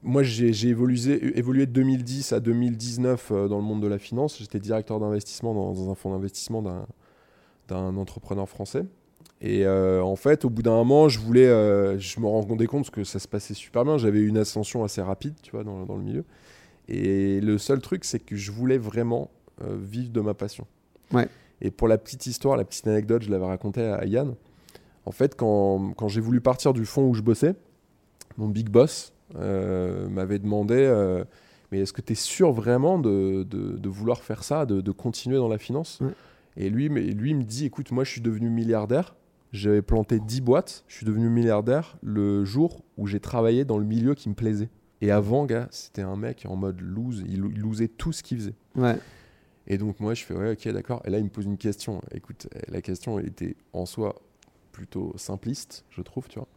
moi, j'ai évolué, évolué de 2010 à 2019 euh, dans le monde de la finance. J'étais directeur d'investissement dans, un fonds d'investissement d'un- entrepreneur français. Et en fait, au bout d'un moment, je voulais, je me rendais compte que ça se passait super bien. J'avais eu une ascension assez rapide, tu vois, dans, dans le milieu. Et le seul truc, c'est que je voulais vraiment euh, vivre de ma passion. Ouais. Et pour la petite histoire, la petite anecdote, je l'avais racontée à Yann. En fait, quand, quand j'ai voulu partir du fond où je bossais, mon big boss euh, m'avait demandé euh, Mais est-ce que tu es sûr vraiment de, de- de vouloir faire ça, de, de continuer dans la finance? Ouais. Et lui, mais lui il me dit Écoute, moi, je suis devenu milliardaire. J'avais planté 10 boîtes. Je suis devenu milliardaire le jour où j'ai travaillé dans le milieu qui me plaisait. Et avant, gars, c'était un mec en mode lose. Il, il losait tout ce qu'il faisait. Ouais. Et donc moi je fais ouais ok d'accord. Et là il me pose une question. Écoute, la question était en soi plutôt simpliste, je trouve, tu vois.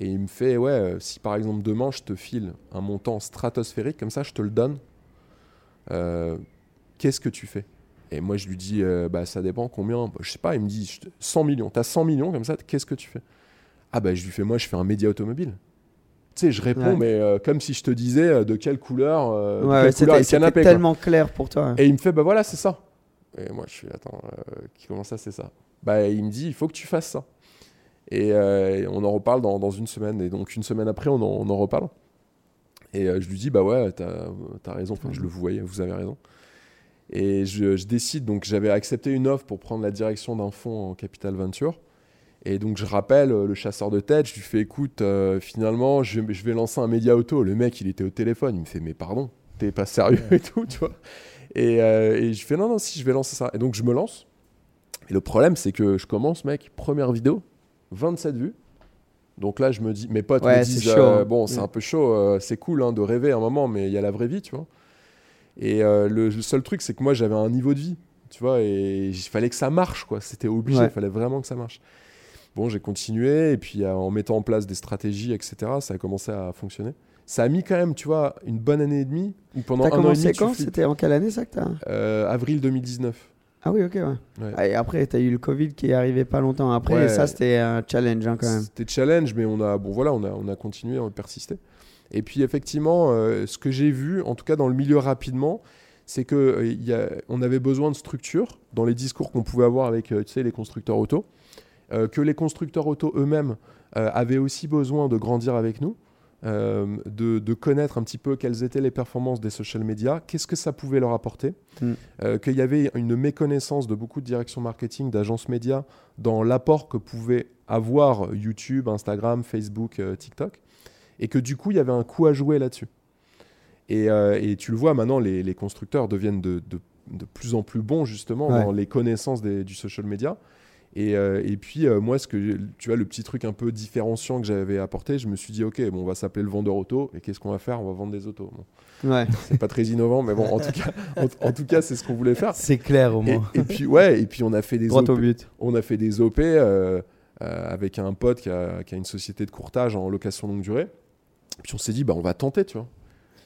Et il me fait ouais euh, si par exemple demain je te file un montant stratosphérique comme ça, je te le donne. euh, Qu'est-ce que tu fais? Et moi je lui dis euh, bah ça dépend combien. Bah, je sais pas. Il me dit je te- 100 millions. T'as 100 millions comme ça. Qu'est-ce que tu fais? Ah bah je lui fais moi je fais un média automobile. Tu sais, je réponds, Ouais. mais euh, comme si je te disais euh, de quelle couleur, euh, de Ouais, quelle ouais, couleur est c'était le canapé. c'était quoi. tellement clair pour toi. Et il me fait, bah voilà, c'est ça. Et moi, je suis, attends, euh, comment ça, c'est ça? Bah, il me dit, il faut que tu fasses ça. Et on en reparle dans, dans une semaine. Et donc, une semaine après, on en, on en reparle. Et je lui dis, bah ouais, t'as as raison. Enfin, je le voyais, vous avez raison. Et je, je décide, donc j'avais accepté une offre pour prendre la direction d'un fonds en capital venture. Et donc je rappelle euh, le chasseur de tête, je lui fais écoute, euh, finalement je, je vais lancer un média auto. Le mec il était au téléphone, il me fait mais pardon, t'es pas sérieux et tout, tu vois. Et, euh, et je fais non, non, si je vais lancer ça. Et donc je me lance. Et le problème c'est que je commence, mec, première vidéo, 27 vues. Donc là je me dis, mes potes Ouais, me disent, euh, hein. bon c'est Mm. un peu chaud, c'est cool hein, de rêver un moment, mais il y a la vraie vie, tu vois. Et le, le seul truc c'est que moi j'avais un niveau de vie, tu vois, et il fallait que ça marche, quoi. C'était obligé, il Ouais. fallait vraiment que ça marche. Bon, j'ai continué, et puis euh, en mettant en place des stratégies, etc., ça a commencé à fonctionner. Ça a mis quand même, tu vois, une bonne année et demie, où pendant T'as un an et commencé demi, tu quand? C'était en quelle année ça que t'as Euh, avril 2019. Ah oui, ok, ouais. Ouais. Ah, Et après, t'as eu le Covid qui est arrivé pas longtemps après. Ouais. Et ça, c'était un challenge hein, quand même. C'était challenge, mais on a, bon, voilà, on a, on a continué, on a persisté. Et puis effectivement, euh, ce que j'ai vu, en tout cas dans le milieu rapidement, c'est que euh, on avait besoin de structure dans les discours qu'on pouvait avoir avec euh, tu sais, les constructeurs auto, que les constructeurs auto eux-mêmes euh, avaient aussi besoin de grandir avec nous, euh, de, de connaître un petit peu quelles étaient les performances des social media, qu'est-ce que ça pouvait leur apporter, Mm. euh, qu'il y avait une méconnaissance de beaucoup de directions marketing, d'agences médias dans l'apport que pouvait avoir YouTube, Instagram, Facebook, euh, TikTok, et que du coup, il y avait un coup à jouer là-dessus. Et, euh, et tu le vois maintenant, les, les constructeurs deviennent de, de- de plus en plus bons justement Ouais. dans les connaissances des- du social media. Et, euh, et puis euh, moi, ce que tu vois, le petit truc un peu différenciant que j'avais apporté, je me suis dit, ok, bon, on va s'appeler le vendeur auto, et qu'est-ce qu'on va faire? On va vendre des autos. Bon, Ouais. c'est pas très innovant, mais bon, en tout cas, en, en tout cas, c'est ce qu'on voulait faire. C'est clair au moins. et puis ouais, et puis on a fait des OP au but. on a fait des OP euh, avec un pote qui a, qui a une société de courtage en location longue durée. Puis on s'est dit, bah, on va tenter, tu vois.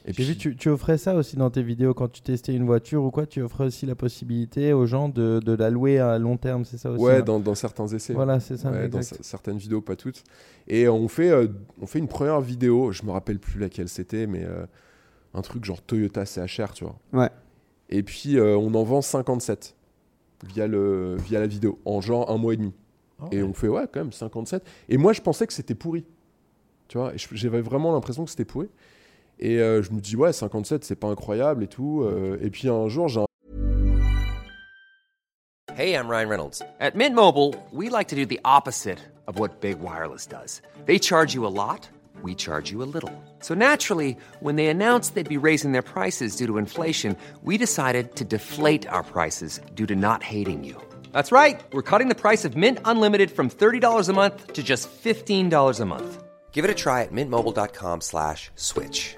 Et vu, tu, tu offrais ça aussi dans tes vidéos quand tu testais une voiture ou quoi. Tu offrais aussi la possibilité aux gens de, de la louer à long terme, c'est ça aussi ouais, hein dans, dans certains essais. Voilà, c'est ça. Ouais, dans certaines vidéos, pas toutes. Et on fait, euh, on fait une première vidéo, je me rappelle plus laquelle c'était, mais euh, un truc genre Toyota CHR, tu vois. Ouais. Et puis euh, on en vend 57 via, le, via la vidéo, en genre un mois et demi. Ah Et on fait, ouais, quand même, 57. Et moi, je pensais que c'était pourri. Tu vois, j'avais vraiment l'impression que c'était pourri. Et euh, je me dis, ouais, 57, c'est pas incroyable et tout. euh, et puis un jour, j'ai un Hey, I'm Ryan Reynolds. At Mint Mobile, we like to do the opposite of what Big Wireless does. They charge you a lot, we charge you a little. So naturally, when they announced they'd be raising their prices due to inflation, we decided to deflate our prices due to not hating you. That's right. We're cutting the price of Mint Unlimited from $30 a month to just $15 a month. Give it a try at mintmobile.com slash switch.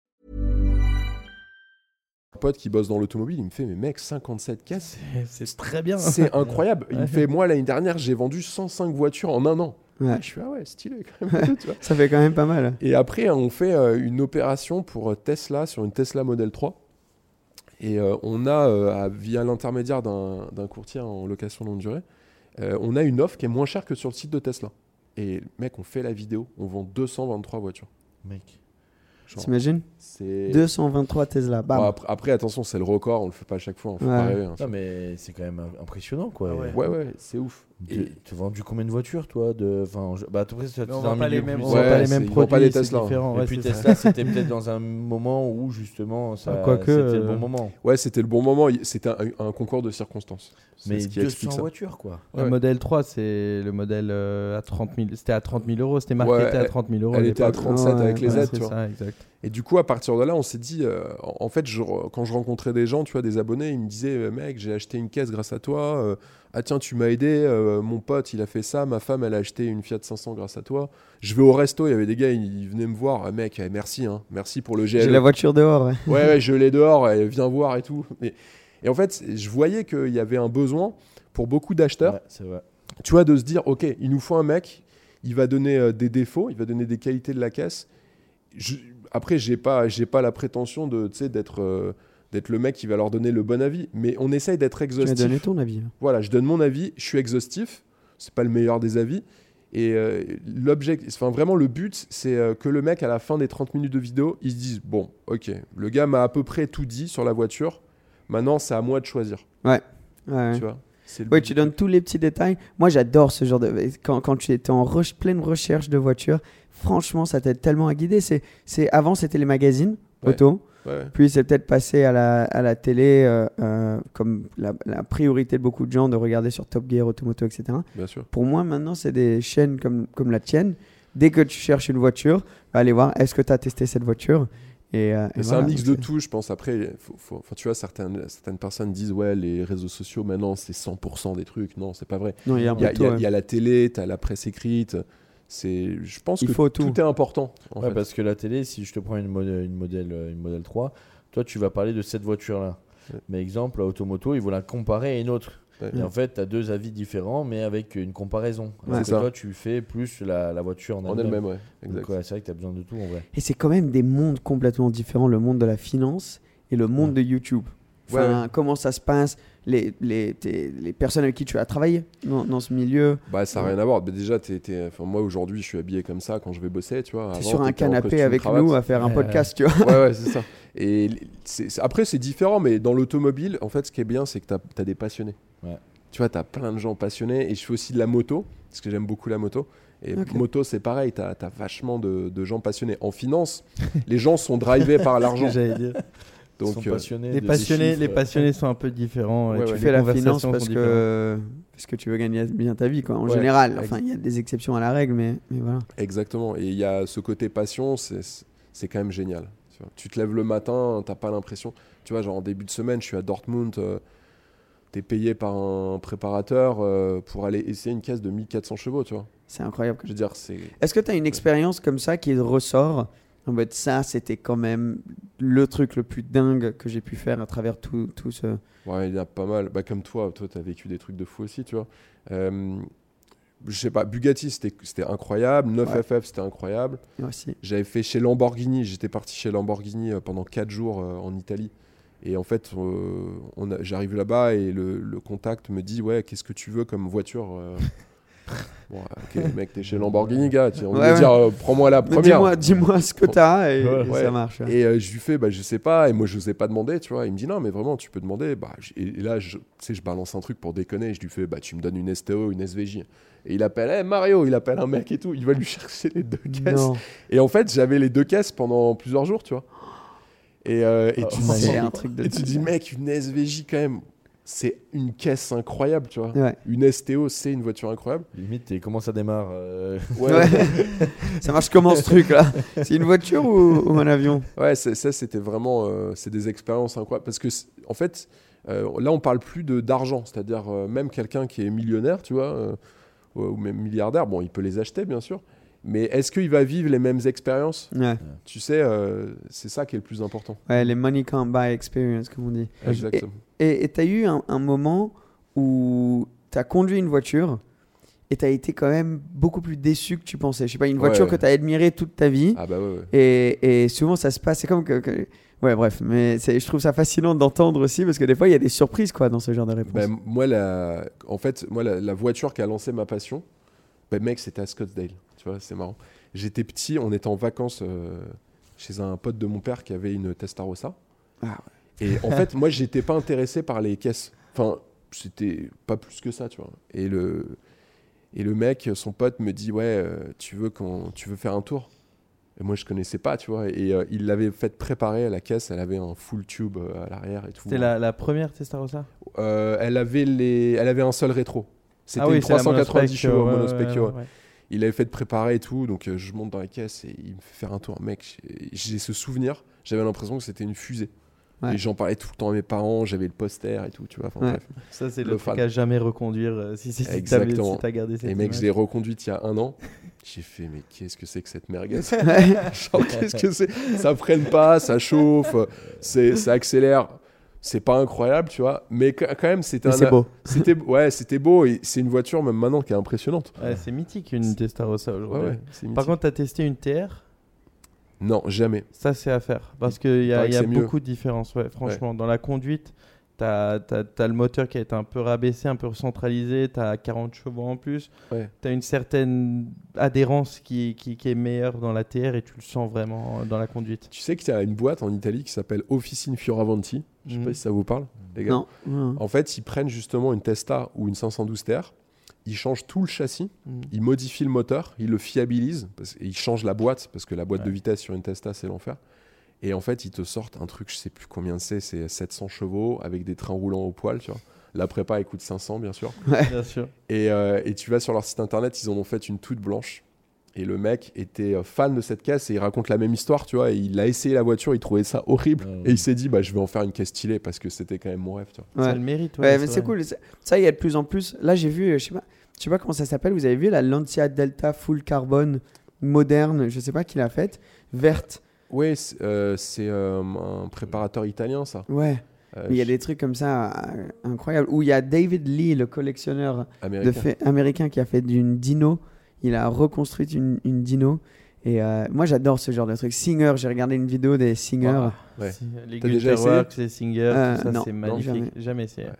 Pote qui bosse dans l'automobile, il me fait, mais mec, 57 caisses, C'est très bien. c'est incroyable. Il me fait, moi, l'année dernière, j'ai vendu 105 voitures en un an. Ouais. Je suis, ah ouais, stylé quand même. tu vois. Ça fait quand même pas mal. Et après, on fait euh, une opération pour euh, Tesla sur une Tesla Model 3. Et euh, on a, euh, à- via l'intermédiaire d'un d'un courtier en location longue durée, euh, on a une offre qui est moins chère que sur le site de Tesla. Et mec, on fait la vidéo, on vend 223 voitures. Mec. T'imagines c'est 223 Tesla. Bam. Bon, après, après, attention, c'est le record, on le fait pas à chaque fois, on fait Ouais. pas rêver. hein. Non, mais c'est quand même impressionnant, quoi. Ah ouais. Ouais, ouais, c'est ouf. Tu Et- tu as vendu combien de voitures, toi de... enfin, je- bah, on c'est vend un pas les mêmes, on Ouais, pas les mêmes produits. pas Tesla, différent, Et ouais, puis. Tesla, c'était peut-être dans un moment où justement, ça, Ah, c'était le euh, bon moment. Ouais, c'était le bon moment, c'était un, un concours de circonstances. Mais ce qui 200 explique ça. voitures, quoi. Le Ouais. modèle 3, c'est le modèle euh, à 30 000. C'était à 30 000 euros. C'était marketé Ouais, à 30 000 euros. elle à était à l'époque. 37 avec les aides, tu vois. Et du coup, à partir de là, on s'est dit, euh, en fait, je- quand je rencontrais des gens, tu vois, des abonnés, ils me disaient, mec, j'ai acheté une caisse grâce à toi. Ah tiens, tu m'as aidé. euh, mon pote, il a fait ça. Ma femme, elle a acheté une Fiat 500 grâce à toi. Je vais au resto, il y avait des gars, ils, ils venaient me voir. Ah, mec, eh, merci, hein, merci pour le GLE. J'ai la voiture dehors. ouais. Ouais, ouais, je l'ai dehors, et viens voir et tout. Et, et en fait, je voyais qu'il y avait un besoin pour beaucoup d'acheteurs, Ouais, c'est vrai. tu vois, de se dire, ok, il nous faut un mec, il va donner euh, des défauts, il va donner des qualités de la caisse. Je- après, j'ai pas, j'ai pas la prétention de, tu sais, d'être, euh, d'être le mec qui va leur donner le bon avis, mais on essaye d'être Tu as exhaustif. donné ton avis. hein. Voilà, je donne mon avis, je suis exhaustif, c'est pas le meilleur des avis. Et euh, enfin vraiment le but, c'est euh, que le mec à la fin des 30 minutes de vidéo, il se dise bon, ok, le gars m'a à peu près tout dit sur la voiture. Maintenant, c'est à moi de choisir. Ouais, ouais. Tu vois but tu donnes tous les petits détails. Moi, j'adore ce genre de. Quand, quand tu étais en re- pleine recherche de voiture, franchement, ça t'aide tellement à guider. C'est, c'est... Avant, c'était les magazines Ouais. auto. Ouais. Puis, c'est peut-être passé à la, à la télé, euh, euh, comme la, la priorité de beaucoup de gens de regarder sur Top Gear, Automoto, etc. Bien sûr. Pour moi, maintenant, c'est des chaînes comme, comme la tienne. Dès que tu cherches une voiture, va aller voir est-ce que tu as testé cette voiture? Et, euh, et c'est voilà, un mix de tout, je pense. Après, faut, faut- enfin, tu vois, certaines, certaines personnes disent ouais, les réseaux sociaux maintenant c'est 100% des trucs. Non, c'est pas vrai. Il y a y a, y a- y a la télé, t'as la presse écrite. C'est, je pense Il que faut tout. tout. est important. en Ouais, fait. parce que la télé, si je te prends une, modèle, une, modèle, une modèle 3, toi, tu vas parler de cette voiture-là. Ouais. Mais exemple, la Automoto, ils vont la comparer à une autre. Ouais. Et en fait, tu as deux avis différents, mais avec une comparaison. C'est que ça. toi, tu fais plus la, la voiture en En elle-même. c'est vrai que tu as besoin de tout en vrai. Et c'est quand même des mondes complètement différents, le monde de la finance et le monde de YouTube. Enfin, Ouais, comment ça se passe, les, les, tes- les personnes avec qui tu as travaillé dans, dans ce milieu. Bah, ça n'a rien à voir. Bah, déjà, t'es- t'es- enfin, moi aujourd'hui, je suis habillé comme ça quand je vais bosser, tu vois. Es sur un canapé avec cravate. nous à faire un podcast, tu vois. Ouais, ouais, c'est ça. Et c'est- après, c'est différent, mais dans l'automobile, en fait, ce qui est bien, c'est que tu as, des passionnés. Ouais. Tu vois, tu as plein de gens passionnés. Et je fais aussi de la moto, parce que j'aime beaucoup la moto. Et moto, c'est pareil, tu as, vachement de, de gens passionnés. En finance, les gens sont drivés par l'argent. Donc, sont euh, passionnés. Les ces passionnés, les sont un peu différents. et tu ouais. Tu fais la finance parce que, parce que tu veux gagner bien ta vie, quoi, en Ouais, général. Enfin, il y a des exceptions à la règle, mais, mais voilà. Exactement. Et il y a ce côté passion, c'est c'est quand même génial. Tu, vois. Tu te lèves le matin, t'as pas l'impression. Tu vois, genre en début de semaine, je suis à Dortmund, euh, t'es payé par un préparateur euh, pour aller essayer une caisse de 1400 chevaux, tu vois. C'est incroyable. Je veux dire, c'est. Est-ce que tu as une expérience comme ça qui ressort en mode ça, c'était quand même le truc le plus dingue que j'ai pu faire à travers tout, tout ce. Ouais, il y a pas mal. Bah, comme toi, toi, t'as vécu des trucs de fou aussi, tu vois. Euh, je sais pas, Bugatti, c'était incroyable. 9FF, c'était incroyable. Moi aussi. J'avais fait chez Lamborghini, j'étais parti chez Lamborghini euh, pendant 4 jours euh, en Italie. Et en fait, euh, j'arrive là-bas et le, le contact me dit Ouais, qu'est-ce que tu veux comme voiture Bon, ok, mec, t'es chez Lamborghini, gars. Tu- On Ouais, va ouais. dire euh, Prends-moi la première. Dis-moi dis-moi ce que tu as et, Ouais, et ouais. ça marche. ouais. Et euh, je lui fais, bah, je sais pas, et moi je n'osais pas demander, tu vois. Il me dit, non, mais vraiment, tu peux demander. Bah, et, et là, je, tu sais, je balance un truc pour déconner, je lui fais, bah, tu me donnes une STO, une SVJ. Et il appelle, hey, Mario, il appelle un mec et tout, il va lui chercher les deux caisses. Non. Et en fait, j'avais les deux caisses pendant plusieurs jours, tu vois. Et, euh, et Oh, tu dis, un truc de. et tu dis, mec, une SVJ quand même, c'est une caisse incroyable, tu vois. Ouais. Une STO, c'est une voiture incroyable. Limite, et comment ça démarre euh, Ouais. ça marche comment ce truc là? C'est une voiture ou, ou un avion? Ouais, ça, c'était vraiment. euh, c'est des expériences incroyables. Parce que, en fait, euh, là, on parle plus de- d'argent. C'est-à-dire, euh, même quelqu'un qui est millionnaire, tu vois, euh, ou même milliardaire, bon, il peut les acheter, bien sûr. Mais est-ce qu'il va vivre les mêmes expériences Ouais. Tu sais, euh, c'est ça qui est le plus important. Ouais, les money can't buy experience, comme on dit. Exactement. Et tu as eu un, un moment où tu as conduit une voiture et tu as été quand même beaucoup plus déçu que tu pensais. Je sais pas, une voiture Ouais. que tu as admirée toute ta vie. Ah, bah ouais, ouais. Et, et souvent, ça se passe. C'est comme que. que- Ouais, bref. Mais je trouve ça fascinant d'entendre aussi parce que des fois, il y a des surprises quoi, dans ce genre de réponse. Ben, moi, la, en fait, moi, la, la voiture qui a lancé ma passion, ben, mec, c'était à Scottsdale. Tu vois, c'est marrant. J'étais petit, on était en vacances euh, chez un pote de mon père qui avait une Testarossa. Ah Et en fait, moi, j'étais pas intéressé par les caisses. Enfin, c'était pas plus que ça, tu vois. Et le, et le mec, son pote, me dit Ouais, euh, tu, veux qu'on, tu veux faire un tour? Et moi, je connaissais pas, tu vois. Et euh, il l'avait fait préparer à la caisse. Elle avait un full tube à l'arrière et tout. C'était la, la première Testarossa? Euh, elle, avait les... elle avait un seul rétro. C'était Ah oui, une c'est la 390 monospec, chevaux ouais, monospecchio, ouais, ouais. ouais. Il avait fait de préparer et tout, donc euh, je monte dans la caisse et il me fait faire un tour. Mec, j'ai- j'ai ce souvenir, j'avais l'impression que c'était une fusée. Ouais. Et j'en parlais tout le temps à mes parents, j'avais le poster et tout, tu vois. enfin, Ouais. bref. Ça, c'est Le le truc fan. à jamais reconduire euh, si, si, si Exactement. si gardé cette Et mec, je l'ai reconduite il y a un an. J'ai fait, mais qu'est-ce que c'est que cette merguez Genre, qu'est-ce que c'est? Ça freine pas, ça chauffe, c'est, ça accélère. C'est pas incroyable, tu vois. Mais qu- quand même, c'était Mais un. c'est beau. C'était, ouais, c'était beau. Et c'est une voiture, même maintenant, qui est impressionnante. Ouais, c'est mythique une Testarossa aujourd'hui. ouais, Par contre, t'as testé une TR Non, jamais. Ça, c'est à faire. Parce qu'il y a, y mieux. beaucoup de différences. Ouais, franchement, dans la conduite, tu as, le moteur qui a été un peu rabaissé, un peu recentralisé. Tu as 40 chevaux en plus. Ouais. Tu as une certaine adhérence qui, qui, qui est meilleure dans la TR et tu le sens vraiment dans la conduite. Tu sais qu'il y a une boîte en Italie qui s'appelle Officine Fioravanti. Je sais Mhm. pas si ça vous parle, les gars. Non. En fait, ils prennent justement une Testa ou une 512 TR, ils changent tout le châssis, Mhm. ils modifient le moteur, ils le fiabilisent, parce, et ils changent la boîte, parce que la boîte de vitesse sur une Testa, c'est l'enfer. Et en fait, ils te sortent un truc, je sais plus combien c'est, c'est 700 chevaux avec des trains roulants au poil, tu vois. La prépa, elle coûte 500, bien sûr. Bien sûr. Et, euh, et tu vas sur leur site internet, ils en ont fait une toute blanche. Et le mec était euh, fan de cette caisse et il raconte la même histoire, tu vois. Et il a essayé la voiture, il trouvait ça horrible. Ouais. Et il s'est dit, bah, je vais en faire une caisse stylée parce que c'était quand même mon rêve, tu vois. Ça a le mérite. Ouais, mais c'est cool. Ça- il y a de plus en plus. Là, j'ai vu, euh, je sais pas, je sais pas comment ça s'appelle. Vous avez vu la Lancia Delta Full Carbon moderne, je sais pas qui l'a faite, verte. Oui, c'est euh, c'est, euh, un préparateur italien, ça. Ouais. Euh, il y a je- des trucs comme ça euh, incroyables. Où il y a David Lee, le collectionneur de américain. fait, américain qui a fait d'une dino. Il a reconstruit une, une dino. Et euh, moi, j'adore ce genre de truc. Singer, j'ai regardé une vidéo des Singer. Ouais. Les T'as déjà essayé Works, les Singer, Euh, tout ça, c'est magnifique. jamais. Jamais, essayé. Ouais.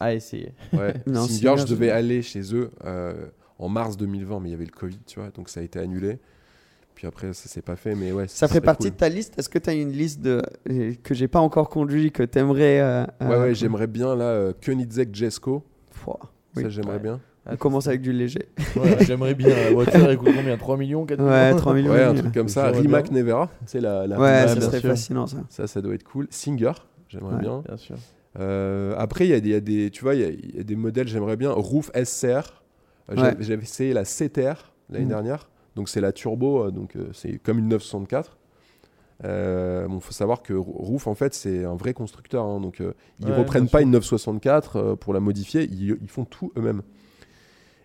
À essayer. Ouais. Non, Singer, Singer, je devais aller chez eux euh, en mars 2020, mais il y avait le Covid, tu vois, donc ça a été annulé. Puis après, ça s'est pas fait, mais ouais. Ça serait partie cool. de ta liste Est-ce que tu as une liste de euh, que j'ai pas encore conduit, que tu aimerais Ouais, ouais, j'aimerais bien là, euh, Koenigsegg Jesko. Ça, j'aimerais Ouais. bien. On commence avec du léger. Ouais, J'aimerais bien. La voiture, elle coûte combien? 3 millions 4 Ouais, millions 3 millions. Ouais, un truc ouais. comme ça. Rimac bien. Nevera, c'est la, la Ouais, ça serait sûr. fascinant ça. ça, ça doit être cool. Singer, j'aimerais Ouais. bien. Bien sûr. Euh, après, il y, a des- il y a des, tu vois, il y a- il y, a des modèles, j'aimerais bien. Roof SCR. Euh, j'avais- Ouais. J'avais essayé la CTR l'année Mm. dernière. Donc c'est la turbo, euh, donc euh, c'est comme une 964. Euh, bon, faut savoir que Roof, en fait, c'est un vrai constructeur. hein, donc euh, ils Ouais, reprennent pas une 964 euh, pour la modifier. Ils, ils font tout eux-mêmes.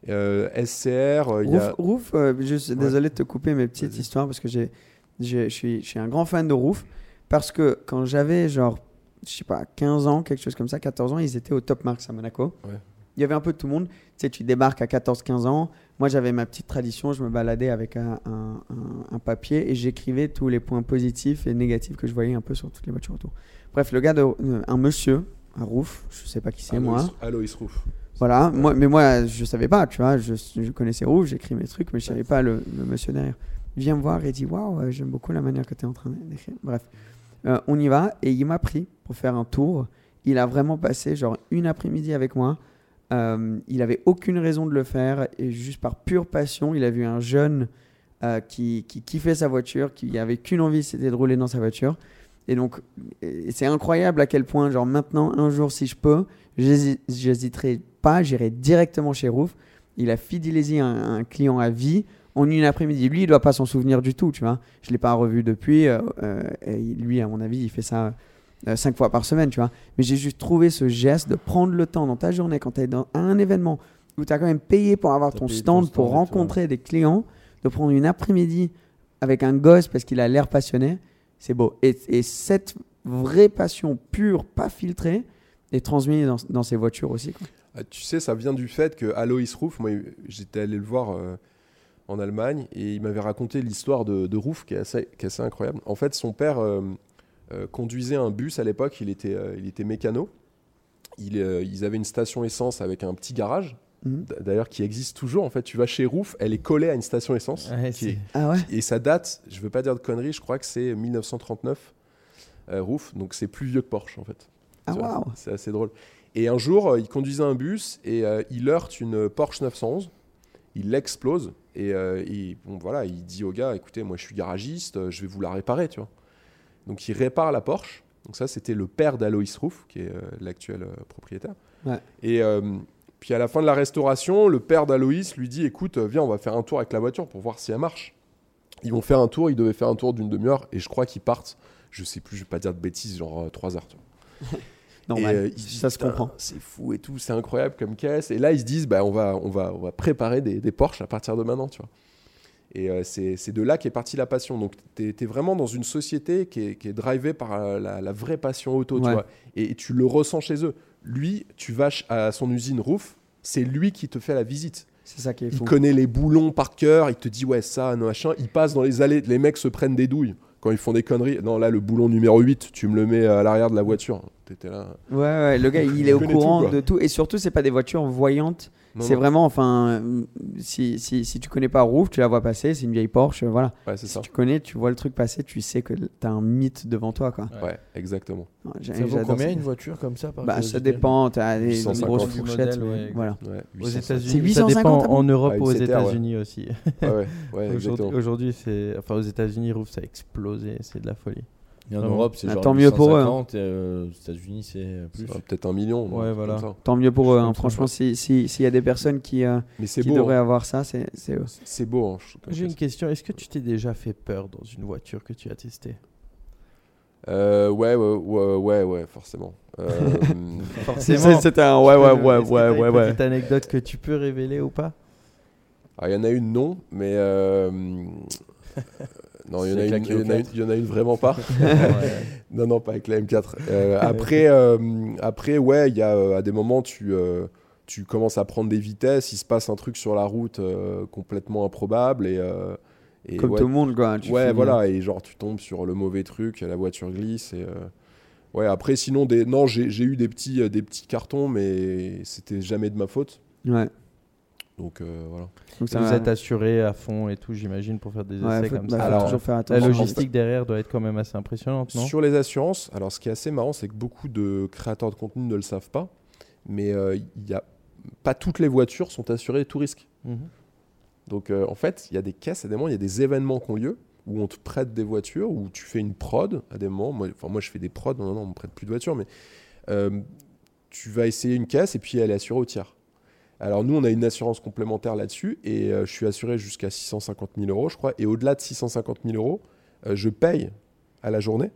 SCR, il y Roof, a. Roof, je suis Ouais. désolé de te couper mes petites histoires parce que j'ai, j'ai- je suis, je suis un grand fan de Roof parce que quand j'avais genre, je sais pas, 15 ans, quelque chose comme ça, 14 ans, ils étaient au Top Marks à Monaco. Ouais. Il y avait un peu de tout le monde. Tu sais, tu débarques à 14-15 ans. Moi, j'avais ma petite tradition. Je me baladais avec un, un- un- un papier et j'écrivais tous les points positifs et négatifs que je voyais un peu sur toutes les voitures autour. Bref, le gars, de, euh, un monsieur, un Roof, je sais pas qui c'est moi. Alois Roof. Voilà, moi, mais moi je savais pas, tu vois, je, je connaissais Rouge, j'écris mes trucs, mais je savais pas le, le monsieur derrière. Il vient me voir et dit Waouh, j'aime beaucoup la manière que tu es en train d'écrire. Bref, Euh, on y va et il m'a pris pour faire un tour. Il a vraiment passé genre une après-midi avec moi. Euh, il avait aucune raison de le faire et juste par pure passion, il a vu un jeune euh, qui, qui kiffait sa voiture, qui avait qu'une envie, c'était de rouler dans sa voiture. Et donc, c'est incroyable à quel point, genre maintenant, un jour, si je peux, j'hési- j'hésiterai pas, j'irai directement chez Roof. Il a fidélisé un, client à vie en une après-midi. Lui, il doit pas s'en souvenir du tout, tu vois. Je l'ai pas revu depuis. euh, et lui, à mon avis, il fait ça euh, cinq fois par semaine, tu vois. Mais j'ai juste trouvé ce geste de prendre le temps dans ta journée, quand tu es dans un événement où tu as quand même payé pour avoir ton stand, pour rencontrer des clients, de prendre une après-midi avec un gosse parce qu'il a l'air passionné, c'est beau. Et, et cette vraie passion pure, pas filtrée, est transmise dans, dans ces voitures aussi. quoi. Ah, tu sais, ça vient du fait que Alois Roof, moi j'étais allé le voir euh, en Allemagne et il m'avait raconté l'histoire de, de Roof qui est, assez, qui est assez incroyable. En fait, son père euh, conduisait un bus à l'époque, il était, euh, il était mécano. Il, euh, ils avaient une station essence avec un petit garage, Mhm. d'ailleurs qui existe toujours. En fait, tu vas chez Roof, elle est collée à une station essence. Ouais, qui c'est- est- Ah ouais et ça date, je veux pas dire de conneries, je crois que c'est 1939, euh, Roof, donc c'est plus vieux que Porsche en fait. Ah C'est assez drôle. Et un jour, euh, il conduisait un bus et euh, il heurte une Porsche 911. Il l'explose et, euh, bon, voilà, il dit au gars écoutez, moi je suis garagiste, euh, je vais vous la réparer. Tu vois. Donc il répare la Porsche. Donc ça, c'était le père d'Alois Roof, qui est euh, l'actuel euh, propriétaire. Ouais. Et euh, puis à la fin de la restauration, le père d'Aloïs lui dit écoute, viens, on va faire un tour avec la voiture pour voir si elle marche. Ils vont faire un tour, ils devaient faire un tour d'une demi-heure et je crois qu'ils partent, je sais plus, je vais pas dire de bêtises, genre 3 heures. Normal. Euh, ça se comprend. C'est fou et tout, c'est incroyable comme caisse. Et là, ils se disent, bah, on, va, on, va, on va préparer des, des Porsche à partir de maintenant, tu vois. Et euh, c'est de là qu'est partie la passion. Donc, tu es, vraiment dans une société qui est, qui est drivée par euh, la, la vraie passion auto, tu Ouais. vois. Et, et tu le ressens chez eux. Lui, tu vas à son usine Roof, c'est lui qui te fait la visite. C'est ça qui est Il fou. connaît les boulons par cœur, il te dit ouais ça, non, machin. Il passe dans les allées, les mecs se prennent des douilles quand ils font des conneries. Non là le boulon numéro 8, tu me le mets à l'arrière de la voiture. T'étais là. Ouais, ouais, le gars, il est au courant tout, de tout. Et surtout, c'est pas des voitures voyantes. C'est vraiment, enfin, si, si, si tu connais pas Roof, tu la vois passer, c'est une vieille Porsche, euh, voilà. Ouais, Si ça. tu connais, tu vois le truc passer, tu sais que t'as un mythe devant toi, quoi. Ouais, exactement. Ouais, Ça vaut j'adore combien ça. une voiture comme ça par Bah, ça dépend, t'as des, des 850 grosses fourchettes. modèle, ouais. Voilà. Ouais, Aux 850. États-Unis, C'est ça 850 dépend en Europe Ah, ou aux. États-Unis aussi. Ouais, ouais, ouais, Aujourd'hui, exactement. aujourd'hui, c'est, enfin, aux États-Unis, Roof, ça a explosé, c'est de la folie. Et en. Europe, c'est Ah, genre tant mieux pour eux, hein. 850, et, euh, aux États-Unis, c'est plus. Peut-être un million. Ouais, voilà. Tant mieux pour eux, hein. Franchement, si- si- s'il y a des personnes qui, euh, Mais c'est qui beau. devraient hein. avoir ça, c'est c'est eux. C'est beau. hein, J'ai une question. Est-ce que tu t'es déjà fait peur dans une voiture que tu as testée? Euh, ouais, ouais, ouais, ouais, ouais, forcément. Euh, Forcément. C'était un ouais, ouais, ouais, ouais, ouais, Une ouais. petite anecdote que tu peux révéler ou pas? Ah, il y en a une non, mais euh, non, il y en a une, avec la il y en a une- Q4. il y en a une vraiment pas. Non, non, pas avec la M4. Euh, après, euh, après, ouais, il y a euh, à des moments, tu, euh, tu commences à prendre des vitesses, il se passe un truc sur la route euh, complètement improbable et, euh, et Comme ouais, tout le monde, quoi. tu ouais, finis- voilà, et genre tu tombes sur le mauvais truc, la voiture glisse et euh, ouais. Après, sinon, des, non, j'ai eu des petits, des petits cartons, mais c'était jamais de ma faute. Ouais. Donc euh, voilà. Donc ça Vous va- êtes assuré à fond et tout, j'imagine, pour faire des Ouais, essais faut, comme bah, ça. faut Alors, toujours faire La logistique derrière doit être quand même assez impressionnante, non? Sur les assurances, alors ce qui est assez marrant, c'est que beaucoup de créateurs de contenu ne le savent pas, mais euh, il y a pas toutes les voitures sont assurées tout risque. Mhm. Donc euh, en fait, il y a des caisses à des moments, il y a des événements qui ont lieu où on te prête des voitures, où tu fais une prod à des moments. Moi, enfin, moi je fais des prods, non, non, on me prête plus de voitures, mais euh, tu vas essayer une caisse et puis elle est assurée au tiers. Alors nous, on a une assurance complémentaire là-dessus et euh, je suis assuré jusqu'à 650 000 euros, je crois. Et au-delà de 650 000 euros, euh, je paye à la journée.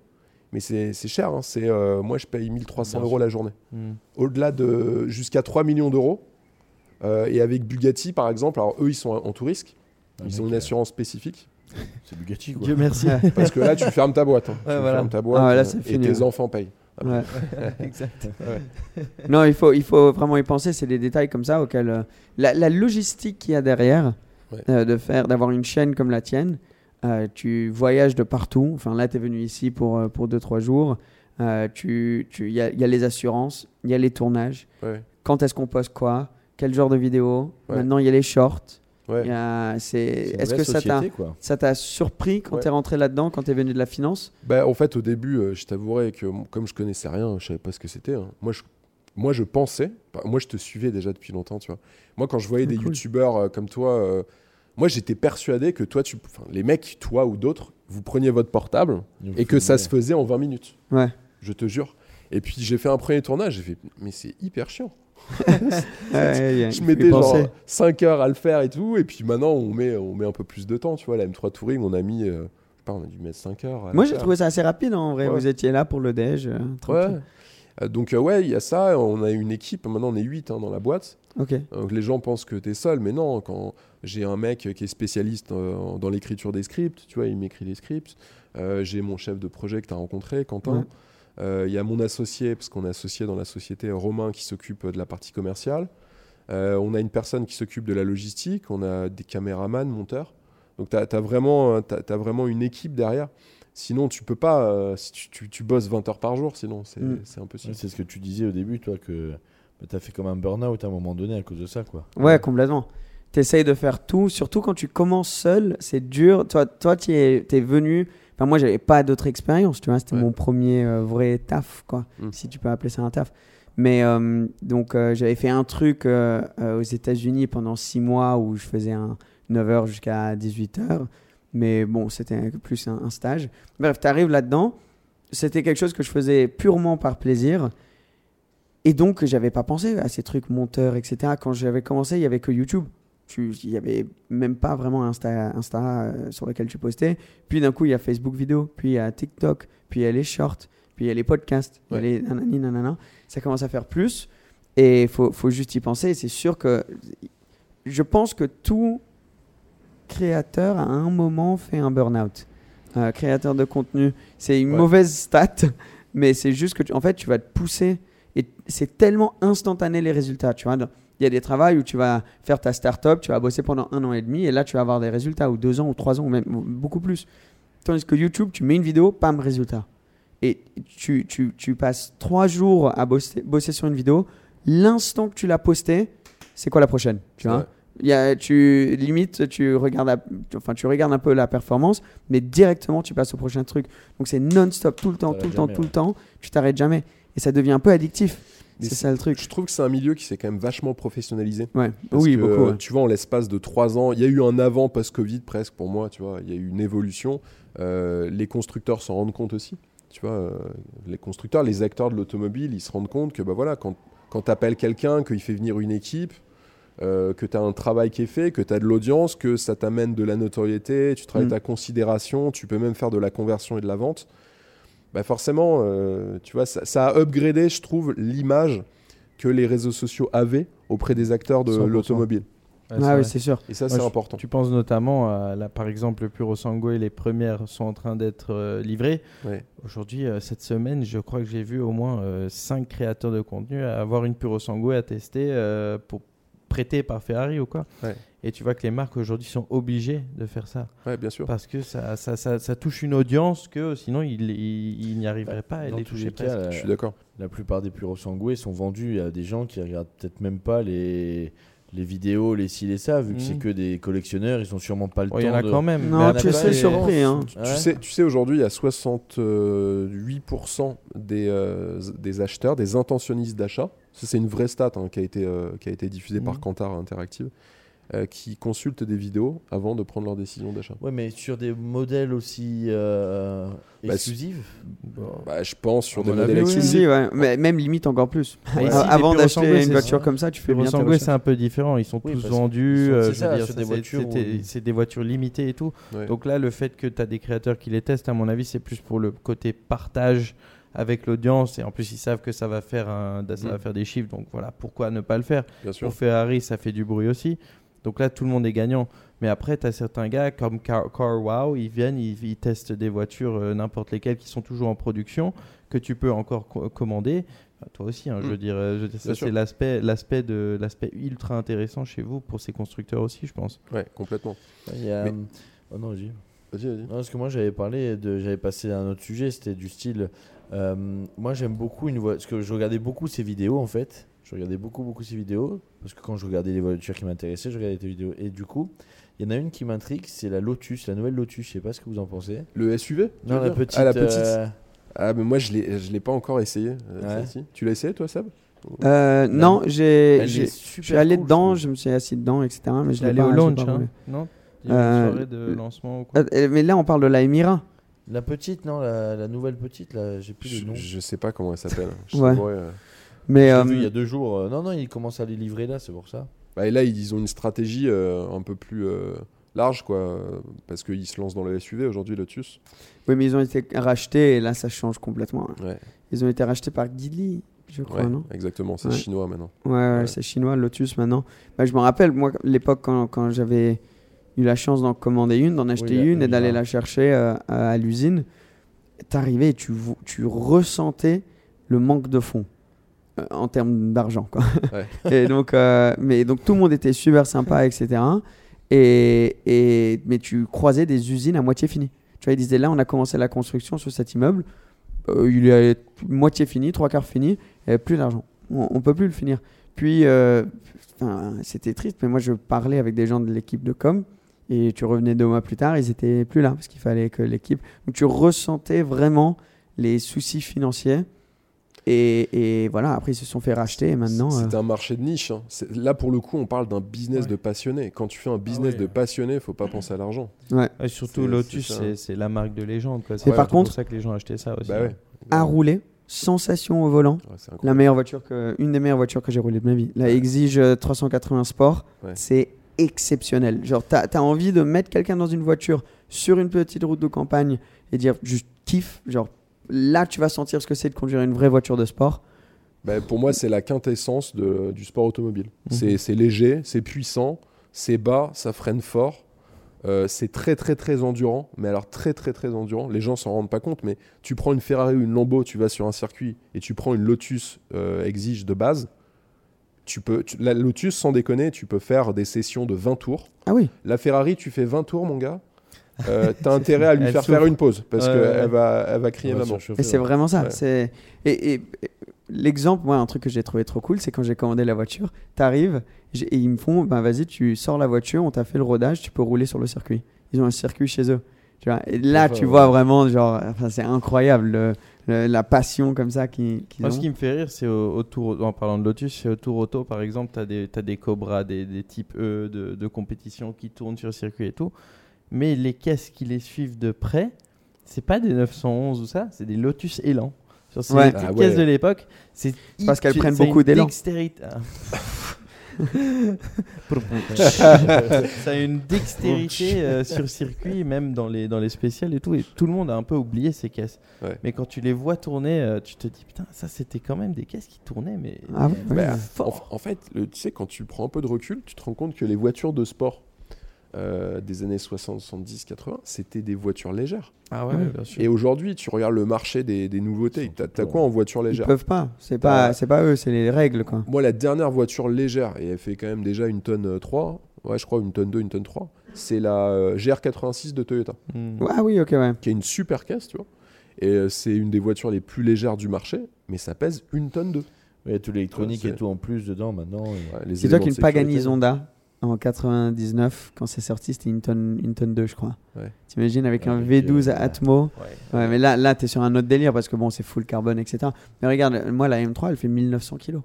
Mais c'est cher, hein, c'est, euh, moi je paye 1300 Bien euros sûr. la journée. Mhm. Au-delà de jusqu'à 3 millions d'euros. Euh, et avec Bugatti, par exemple, alors eux, ils sont en, tout risque. Ils ont une assurance spécifique. C'est Bugatti quoi. Dieu merci. Parce que là, tu fermes ta boîte. hein. Ouais, tu voilà. fermes ta boîte Ah là, et fini, tes ouais. enfants payent. Ouais. exact. Non, il faut, il faut vraiment y penser. C'est des détails comme ça auxquels euh, la, la logistique qu'il y a derrière, Ouais. euh, de faire, d'avoir une chaîne comme la tienne. euh, tu voyages de partout. Enfin, là, tu es venu ici pour euh, pour deux trois jours. Euh, tu, tu, il y a, il y a les assurances, il y a les tournages. Quand est-ce qu'on poste quoi? Quel genre de vidéo? Maintenant, il y a les shorts. Ouais. Est-ce vraie que ça t'a société, ça t'a surpris quand Ouais. tu es rentré là-dedans, quand tu es venu de la finance? Bah, en fait, au début, euh, je t'avouerais que comme je connaissais rien, je savais pas ce que c'était. hein. Moi, je, moi, je pensais. bah, moi, je te suivais déjà depuis longtemps, tu vois. Moi, quand je voyais Ah, des cool. youtubeurs euh, comme toi, euh, moi, j'étais persuadé que toi, tu, enfin, les mecs, toi ou d'autres, vous preniez votre portable et que ça se faisait en 20 minutes. Ouais. Je te jure. Et puis, j'ai fait un premier tournage. J'ai fait, mais c'est hyper chiant. Ouais, je mettais genre penser. 5 heures à le faire et tout. Et puis maintenant, on met, on met un peu plus de temps. Tu vois, la M3 Touring, on a mis, euh, pas, on a dû mettre 5 heures. Moi, j'ai trouvé ça assez rapide en vrai. Ouais. Vous étiez là pour le déj. euh, tranquille. Euh, Donc, euh, ouais, il y a ça. On a une équipe. Maintenant, on est 8 dans la boîte. Donc, les gens pensent que tu es seul. Mais non, quand j'ai un mec qui est spécialiste euh, dans l'écriture des scripts, tu vois, il m'écrit les scripts. J'ai mon chef de projet que tu as rencontré, Quentin. Euh, Il y a mon associé, parce qu'on est associé dans la société, Romain, qui s'occupe de la partie commerciale. Euh, on a une personne qui s'occupe de la logistique. On a des caméramans, monteurs. Donc, tu as, vraiment, euh, vraiment une équipe derrière. Sinon, tu peux pas. euh, si tu, tu- tu bosses 20 heures par jour, sinon, c'est Mm. impossible. Ouais, C'est ce que tu disais au début, toi, que tu as fait comme un burn-out à un moment donné à cause de ça, quoi. Ouais, complètement. Tu essayes de faire tout, surtout quand tu commences seul, c'est dur. Toi, toi tu es, es venu. Enfin, moi, j'avais pas d'autre expérience, tu vois. C'était Ouais. mon premier euh, vrai taf, quoi. Mm. Si tu peux appeler ça un taf. Mais euh, donc, euh, j'avais fait un truc aux États-Unis pendant six mois où je faisais un 9h jusqu'à 18h. Mais bon, c'était plus un, un stage. Bref, tu arrives là-dedans. C'était quelque chose que je faisais purement par plaisir. Et donc, j'avais pas pensé à ces trucs monteurs, etc. Quand j'avais commencé, il y avait que YouTube. Tu- Il y avait même pas vraiment Insta, Insta euh, sur lequel tu postais. Puis d'un coup, il y a Facebook vidéo, puis il y a TikTok, puis il y a les shorts, puis il y a les podcasts, Ouais. les nanani, nanana. Ça commence à faire plus. Et il faut, faut juste y penser. C'est sûr que je pense que tout créateur à un moment fait un burn-out. Euh, créateur de contenu, c'est une Ouais. mauvaise stat, mais c'est juste que tu, en fait, tu vas te pousser et c'est tellement instantané les résultats. Tu vois, il y a des travails où tu vas faire ta start-up, tu vas bosser pendant un an et demi et là, tu vas avoir des résultats ou deux ans ou trois ans ou même ou beaucoup plus. Tandis que YouTube, tu mets une vidéo, pam, résultat. Et tu, tu, tu passes trois jours à bosser, bosser sur une vidéo. L'instant que tu l'as postée, c'est quoi la prochaine Tu vois? Il y a, tu limite tu regardes la- enfin tu regardes un peu la performance mais directement tu passes au prochain truc. Donc c'est non-stop tout le temps tout le temps tout le temps. Tu t'arrêtes jamais. Et ça devient un peu addictif c'est ça le truc Je trouve que c'est un milieu qui s'est quand même vachement professionnalisé. ouais oui que, beaucoup ouais. Tu vois, en l'espace de trois ans, il y a eu un avant post-Covid presque pour moi, tu vois. Il y a eu une évolution. Euh, les constructeurs s'en rendent compte aussi. Tu vois, euh, les constructeurs, les acteurs de l'automobile, ils se rendent compte que bah voilà, quand, quand tu appelles quelqu'un, qu'il fait venir une équipe, euh, que tu as un travail qui est fait, que tu as de l'audience, que ça t'amène de la notoriété, tu travailles Mm. ta considération, tu peux même faire de la conversion et de la vente. Bah forcément, euh, tu vois, ça, ça a upgradé, je trouve, l'image que les réseaux sociaux avaient auprès des acteurs de 100%. l'automobile. Ouais, ah c'est oui c'est sûr Et ça, c'est important. Tu penses notamment à, là, par exemple, le Puro Sango et les premières sont en train d'être euh, livrées. Ouais. Aujourd'hui, euh, cette semaine, je crois que j'ai vu au moins 5 créateurs de contenu avoir une Puro Sango à tester euh, pour prêter par Ferrari ou quoi. Ouais. Et tu vois que les marques aujourd'hui sont obligées de faire ça Ouais, bien sûr. parce que ça, ça, ça, ça touche une audience que sinon ils ils n'y arriveraient pas à Dans les tous toucher cas, la, Je suis d'accord. la plupart des puros sangués sont vendus à des gens qui regardent peut-être même pas les, les vidéos, les ci, les ça, vu que Mhm. c'est que des collectionneurs, ils ont sûrement pas le Oh, Il temps y en a de... quand même. Non, tu c'est- surpris, hein. Tu, Ouais. sais, tu sais aujourd'hui, il y a 68% des, euh, des acheteurs, des intentionnistes d'achat c'est une vraie stat hein, qui, a été, euh, qui a été diffusée par Mhm. Kantar Interactive, euh, qui consultent des vidéos avant de prendre leur décision d'achat. Ouais, mais sur des modèles aussi euh, Bah, exclusifs. Bah, je pense sur des modèles oui. Exclusifs. si, ouais. Mais même limite encore plus. Ouais. A- Ici, Avant d'acheter une voiture ça. comme ça, tu fais bien c'est un peu différent. Ils sont Oui, tous vendus. euh, c'est des c'est- voitures c'était- où- C'est des voitures limitées et tout. Ouais. Donc là, le fait que tu as des créateurs qui les testent, à mon avis, c'est plus pour le côté partage avec l'audience. Et en plus, ils savent que ça va faire, un, ça va Mm. faire des chiffres. Donc voilà, pourquoi ne pas le faire? Bien sûr. Pour Ferrari, ça fait du bruit aussi. Donc là, tout le monde est gagnant. Mais après, tu as certains gars comme Car, Car Wow, ils viennent, ils, ils testent des voitures, euh, n'importe lesquelles, qui sont toujours en production, que tu peux encore co- commander. Enfin, toi aussi, hein, je Mm. veux dire, euh, je veux dire, sûr. c'est l'aspect, l'aspect, de, l'aspect ultra intéressant chez vous pour ces constructeurs aussi, je pense. Ouais, complètement. Il y a- Mais- Oh non, vas-y. Vas-y, parce que moi j'avais parlé de, j'avais passé à un autre sujet, c'était du style. Euh, moi j'aime beaucoup une voiture, parce que je regardais beaucoup ces vidéos en fait. Je regardais beaucoup beaucoup ces vidéos parce que quand je regardais les voitures qui m'intéressaient, je regardais tes vidéos. Et du coup, il y en a une qui m'intrigue, c'est la Lotus, la nouvelle Lotus. Je sais pas ce que vous en pensez. Le SUV Non, la petite. Ah, la petite. euh, Ah, mais moi, je l'ai je l'ai pas encore essayé. euh, Ouais. Tu l'as essayé, toi, Seb? Euh, non, j'ai, elle j'ai- je super suis allé cool, dedans, je je me suis assis dedans, etc. Mais je l'ai pas, allé au launch, hein, non Il y a Euh, une soirée de lancement ou quoi Euh, Mais là, on parle de la Emira. La petite, non, la, la nouvelle petite, là, j'ai plus je, le nom. je sais pas comment elle s'appelle. Je Ouais. euh. Mais euh, vu il y a deux jours. euh, Non, non, ils commencent à les livrer là, c'est pour ça. Bah, et là, ils ont une stratégie euh, un peu plus euh, large, quoi, parce qu'ils se lancent dans le SUV aujourd'hui, Lotus. oui, mais ils ont été rachetés et là, ça change complètement. Ouais, Ils ont été rachetés par Geely, je crois, ouais non? exactement. C'est Ouais. chinois maintenant. Ouais, ouais, Ouais. c'est chinois, Lotus maintenant. Bah, je me rappelle, moi, l'époque quand, quand j'avais eu la chance d'en commander une, d'en acheter une et d'aller la chercher euh, à, à l'usine, t'arrivais et tu, ressentais le manque de fonds euh, en termes d'argent. quoi. Ouais. et donc, euh, mais donc tout le monde était super sympa, etc. Et, et, mais tu croisais des usines à moitié finies. Tu vois, ils disaient là, on a commencé la construction sur cet immeuble. Il est moitié fini, trois quarts fini, il n'y avait plus d'argent. On, on peut plus le finir. Puis, euh, c'était triste, mais moi je parlais avec des gens de l'équipe de com et tu revenais deux mois plus tard, ils étaient plus là parce qu'il fallait que l'équipe. Donc tu ressentais vraiment les soucis financiers et, et voilà. Après ils se sont fait racheter et maintenant. C'est euh, un marché de niche. hein. Là, pour le coup, on parle d'un business Ouais. de passionné. Quand tu fais un business ouais. de passionné, faut pas penser à l'argent. ouais. Et surtout, Lotus, c'est la marque de légende. C'est par pour contre- ça que les gens achetaient ça aussi. Bah ouais. à rouler, sensation au volant. La meilleure voiture que, une des meilleures voitures que j'ai roulées de ma vie. La Exige euh, 380 Sport, Ouais. c'est exceptionnel. Genre, t'as as envie de mettre quelqu'un dans une voiture sur une petite route de campagne et dire juste kiffe. Genre, là, tu vas sentir ce que c'est de conduire une vraie voiture de sport. Bah, pour moi, c'est la quintessence de- du sport automobile. C'est- C'est léger, c'est puissant, c'est bas, ça freine fort. Euh, c'est très très très endurant, mais alors très très très endurant. Les gens s'en rendent pas compte, mais tu prends une Ferrari ou une Lambo, tu vas sur un circuit et tu prends une Lotus euh, Exige de base. Tu peux, tu- la Lotus, sans déconner, tu peux faire des sessions de 20 tours. Ah oui. La Ferrari, tu fais 20 tours, mon gars. Euh, T'as intérêt à lui faire faire une pause parce Ouais, qu'elle ouais. va, elle va crier maman. Et c'est vraiment ça. Ouais. C'est et, et- et l'exemple, moi, un truc que j'ai trouvé trop cool, c'est quand j'ai commandé la voiture, t'arrives j'ai- et ils me font, ben vas-y, tu sors la voiture, on t'a fait le rodage, tu peux rouler sur le circuit. Ils ont un circuit chez eux. Tu vois. Et là, Enfin, tu ouais. vois vraiment, genre, enfin, c'est incroyable le- le- la passion comme ça qu'ils qu'ils Moi, ce qui me fait rire, c'est au, au tour, en parlant de Lotus, c'est au Tour Auto, par exemple, tu as des, t'as des Cobra, des, des types E de, de compétition qui tournent sur le circuit et tout. Mais les caisses qui les suivent de près, c'est pas des 911 ou ça, c'est des Lotus Elan. Sur ces Ouais. Ah ouais. caisses de l'époque, c'est parce qu'elles prennent beaucoup d'élan. dextérité-. ça a une dextérité euh, sur circuit, même dans les, dans les spéciales et tout. Et tout le monde a un peu oublié ces caisses. Ouais. Mais quand tu les vois tourner, euh, tu te dis putain, ça c'était quand même des caisses qui tournaient, mais Ah ouais. Bah, en fait, le- tu sais, quand tu prends un peu de recul, tu te rends compte que les voitures de sport euh, des années 60, 70, 80, c'était des voitures légères. Ah ouais, Ouais. bien sûr. Et aujourd'hui, tu regardes le marché des, des nouveautés. T'as t'as quoi en voiture Ils légère peuvent pas. C'est pas, Bah, c'est pas eux, c'est les règles quoi. Moi, la dernière voiture légère, et elle fait quand même déjà une tonne euh, 3, ouais, je crois une tonne 2, une tonne 3, c'est la euh, GR86 de Toyota, Hmm. Ah oui, ok, ouais. qui est une super caisse, tu vois. Et euh, c'est une des voitures les plus légères du marché, mais ça pèse une tonne 2. Il y a tout l'électronique et tout en plus dedans maintenant. Ouais, C'est toi éléments qu'une de sécurité. En 99, quand c'est sorti, c'était une tonne, une tonne 2, je crois. Ouais. T'imagines avec un Avec, V12 euh, Atmo. Ouais. Ouais, mais là, là tu es sur un autre délire parce que bon, c'est full carbone, etc. Mais regarde, moi, la M3, elle fait 1900 kilos.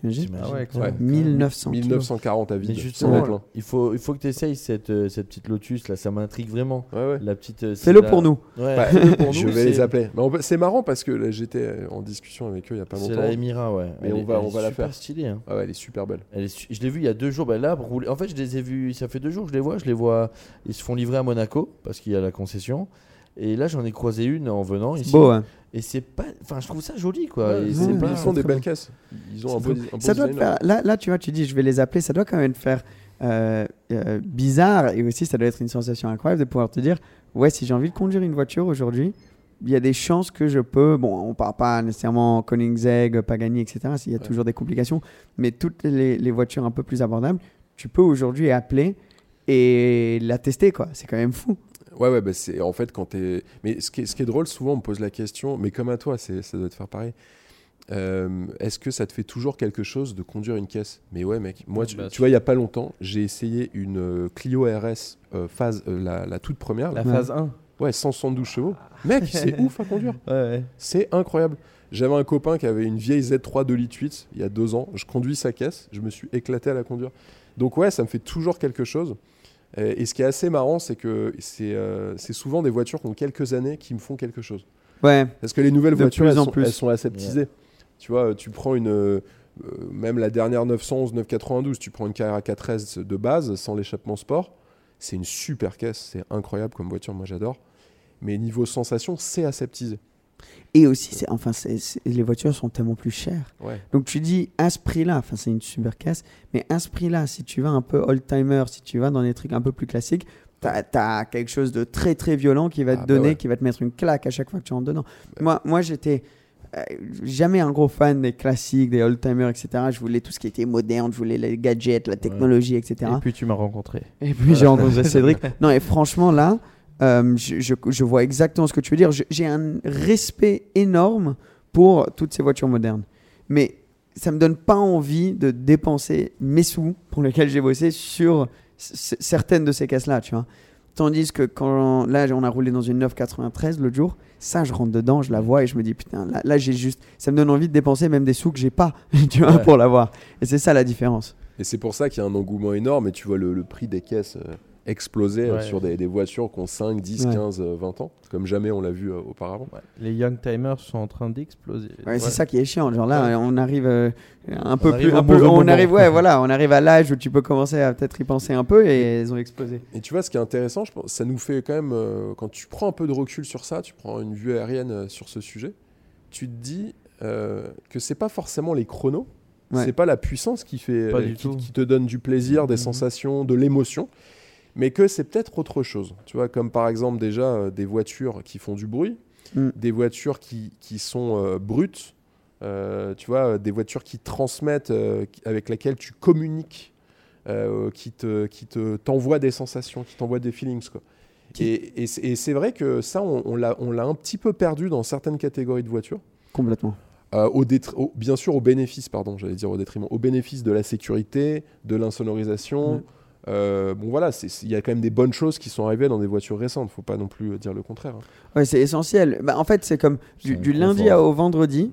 T'imagines Ah ouais, Ouais. 1900 kilos. 1940 à Mais vide. justement, plein. il faut, il faut que tu essayes cette, euh, cette petite Lotus là, ça m'intrigue vraiment. Ouais, ouais. La petite. euh, c'est Fais-le la- pour nous. Ouais, Bah, pour je nous, vais les c'est- appeler. C'est marrant parce que j'étais euh, en discussion avec eux il y a pas C'est longtemps. la Emira, ouais. Mais Elle on est- va- on va la super faire. stylée. Hein. Ah ouais, elle est super belle. Elle est su- Je l'ai vu il y a deux jours. Bah là, rouler- en fait, je les ai vus. Ça fait deux jours que je les vois. Je les vois. Ils se font livrer à Monaco parce qu'il y a la concession. Et là, j'en ai croisé une en venant ici. Beau, hein. Et c'est pas. Enfin, je trouve ça joli, quoi. Ouais, Et ils, pas- font des belles bon. caisses. Ils ont un beau, un beau ça doit faire, là, là, tu vois, tu dis je vais les appeler, ça doit quand même te faire euh, euh, bizarre et aussi ça doit être une sensation incroyable de pouvoir te dire ouais, si j'ai envie de conduire une voiture aujourd'hui, il y a des chances que je peux. Bon, on parle pas nécessairement Koenigsegg, Pagani, etc. Il y a Ouais. toujours des complications, mais toutes les, les voitures un peu plus abordables, tu peux aujourd'hui appeler et la tester, quoi. C'est quand même fou. Ouais, ouais, bah c'est en fait quand t'es. Mais ce qui, est, ce qui est drôle, souvent on me pose la question, mais comme à toi, ça doit te faire pareil. Euh, est-ce que ça te fait toujours quelque chose de conduire une caisse? Mais ouais, mec. Moi, tu, Bah, tu vois, il y a pas longtemps, j'ai essayé une euh, Clio RS euh, phase, euh, la, la toute première. là. La phase 1. Ouais, 172 chevaux. Mec, c'est ouf à conduire. Ouais, ouais. C'est incroyable. J'avais un copain qui avait une vieille Z3 2 litres 8 il y a deux ans. Je conduis sa caisse. Je me suis éclaté à la conduire. Donc ouais, ça me fait toujours quelque chose. Euh, Et ce qui est assez marrant, c'est que c'est euh, c'est souvent des voitures qui ont quelques années qui me font quelque chose. Ouais. Parce que les nouvelles De voitures, plus elles en sont, plus. elles sont aseptisées. Tu vois, tu prends une... euh, même la dernière 911, 992, tu prends une Carrera 4S de base, sans l'échappement sport. C'est une super caisse. C'est incroyable comme voiture. Moi, j'adore. Mais niveau sensation, c'est aseptisé. Et aussi, c'est, enfin, c'est- c'est- les voitures sont tellement plus chères. Ouais. Donc tu dis à ce prix-là, enfin c'est une super caisse, mais à ce prix-là, si tu vas un peu old-timer, si tu vas dans des trucs un peu plus classiques, t'as as quelque chose de très très violent qui va Ah, te bah donner, ouais. qui va te mettre une claque à chaque fois que tu rentres dedans. Moi, moi j'étais euh, jamais un gros fan des classiques, des old-timers, etc. Je voulais tout ce qui était moderne, je voulais les gadgets, la technologie, etc. Et puis tu m'as rencontré. Et puis j'ai rencontré Cédric. Non, et franchement, là, euh, je, je- je vois exactement ce que tu veux dire. J'ai un respect énorme pour toutes ces voitures modernes. Mais ça me donne pas envie de dépenser mes sous pour lesquels j'ai bossé sur certaines de ces caisses-là, tu vois. Tandis que quand là, on a roulé dans une 993 l'autre jour, ça, je rentre dedans, je la vois et je me dis, putain, là, là j'ai juste. Ça me donne envie de dépenser même des sous que j'ai pas, tu vois, Ouais. pour l'avoir. Et c'est ça la différence. Et c'est pour ça qu'il y a un engouement énorme et tu vois le, le prix des caisses euh, exploser euh, Ouais. sur des, des voitures qui ont 5, 10, Ouais. 15, euh, 20 ans, comme jamais on l'a vu euh, auparavant. Les young timers sont en train d'exploser. Ouais, C'est ça qui est chiant. Genre là, on arrive euh, un peu arrive plus. un peu- on arrive, ouais, voilà, on arrive à l'âge où tu peux commencer à peut-être y penser un peu et elles ont explosé. Et tu vois, ce qui est intéressant, je pense, ça nous fait quand même, euh, quand tu prends un peu de recul sur ça, tu prends une vue aérienne euh, sur ce sujet, tu te dis euh, que c'est pas forcément les chronos, Ouais. c'est pas la puissance qui, fait, qui te donne du plaisir, des Mhm. sensations, de l'émotion, mais que c'est peut-être autre chose. Tu vois, comme par exemple déjà euh, des voitures qui font du bruit, Mm. des voitures qui, qui sont euh, brutes, euh, tu vois, des voitures qui transmettent, avec lesquelles tu communiques, qui te, qui te t'envoient des sensations, qui t'envoient des feelings, quoi. Et, et c'est- et c'est vrai que ça, on, on l'a un petit peu perdu dans certaines catégories de voitures. Complètement. Euh, au détr- au- bien sûr au bénéfice, pardon, j'allais dire au détriment, au bénéfice de la sécurité, de l'insonorisation. Ouais. Euh, bon voilà, il y a quand même des bonnes choses qui sont arrivées dans des voitures récentes. Faut pas non plus euh, dire le contraire. hein. Ouais, c'est essentiel. Bah, en fait, c'est comme du, lundi à- au vendredi.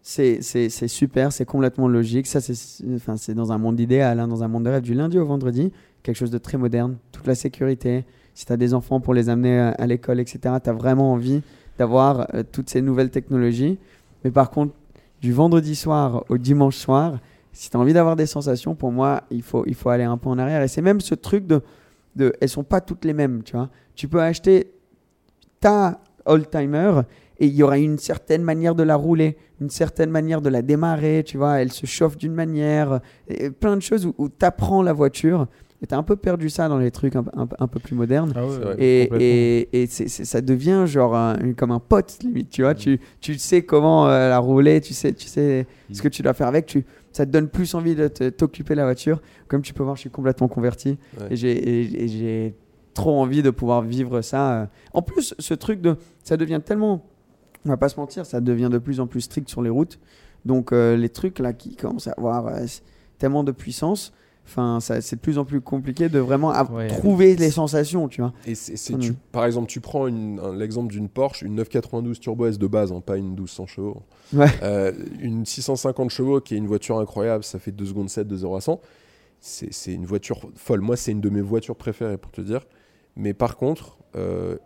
C'est super, c'est complètement logique. Ça, c'est enfin, dans un monde idéal, hein, dans un monde de rêve. Du lundi au vendredi, quelque chose de très moderne. Toute la sécurité. Si tu as des enfants pour les amener à, à l'école, etc., tu as vraiment envie d'avoir euh, toutes ces nouvelles technologies. Mais par contre, du vendredi soir au dimanche soir, si tu as envie d'avoir des sensations, pour moi, il faut, il faut aller un peu en arrière. Et c'est même ce truc de, de. Elles sont pas toutes les mêmes, tu vois. Tu peux acheter ta old-timer et il y aura une certaine manière de la rouler, une certaine manière de la démarrer, tu vois, elle se chauffe d'une manière, et plein de choses où, tu apprends la voiture. Et tu as un peu perdu ça dans les trucs un, un- un peu plus modernes. Ah ouais, C'est vrai. Et, et, et c'est- c'est- ça devient genre un- comme un pote limite, tu vois. Tu, tu sais comment euh, la rouler, tu sais, tu sais ce que tu dois faire avec. Tu, ça te donne plus envie de t'occuper de la voiture. Comme tu peux voir, je suis complètement converti Ouais. et j'ai et- et j'ai trop envie de pouvoir vivre ça. euh. En plus, ce truc de, ça devient tellement, on va pas se mentir, ça devient de plus en plus strict sur les routes. Donc euh, les trucs là qui commencent à avoir euh, tellement de puissance, Enfin, c'est de plus en plus compliqué de vraiment Ouais. trouver les sensations, tu vois. Et c'est, Mm. tu- par exemple, tu prends l'exemple d'une Porsche, une 992 Turbo S de base, hein, pas une 1200 chevaux. Ouais. Euh, une 650 chevaux qui est une voiture incroyable, ça fait 2 secondes 7 de 0 à 100. C'est, c'est une voiture folle. Moi, c'est une de mes voitures préférées pour te dire. Mais par contre, euh,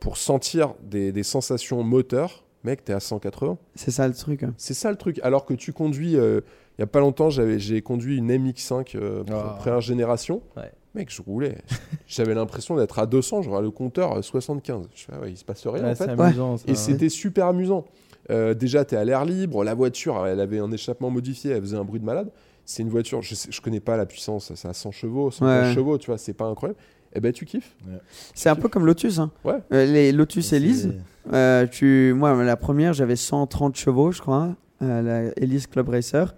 pour sentir des, des sensations moteurs, mec, t'es à 180. C'est ça le truc. hein. C'est ça le truc. Alors que tu conduis, euh, il y a pas longtemps, j'avais, j'ai conduit une MX5 euh, pr- Ah. première génération. Ouais. Mec, je roulais. J'avais l'impression d'être à 200, j'aurais le compteur euh, 75. Je fais, ah ouais, il se passe rien Ouais, en fait. c'est amusant, ça. Et c'était super amusant. Euh, déjà, tu es à l'air libre, la voiture, elle avait un échappement modifié, elle faisait un bruit de malade. C'est une voiture, je, je connais pas la puissance, ça a 100 chevaux, 115 Ouais. chevaux, tu vois, c'est pas incroyable. Et ben tu kiffes. C'est un peu comme Lotus. Hein. Ouais. Euh, les Lotus Elise, euh, tu... moi, la première, j'avais 130 chevaux, je crois, euh, la Elise Club Racer.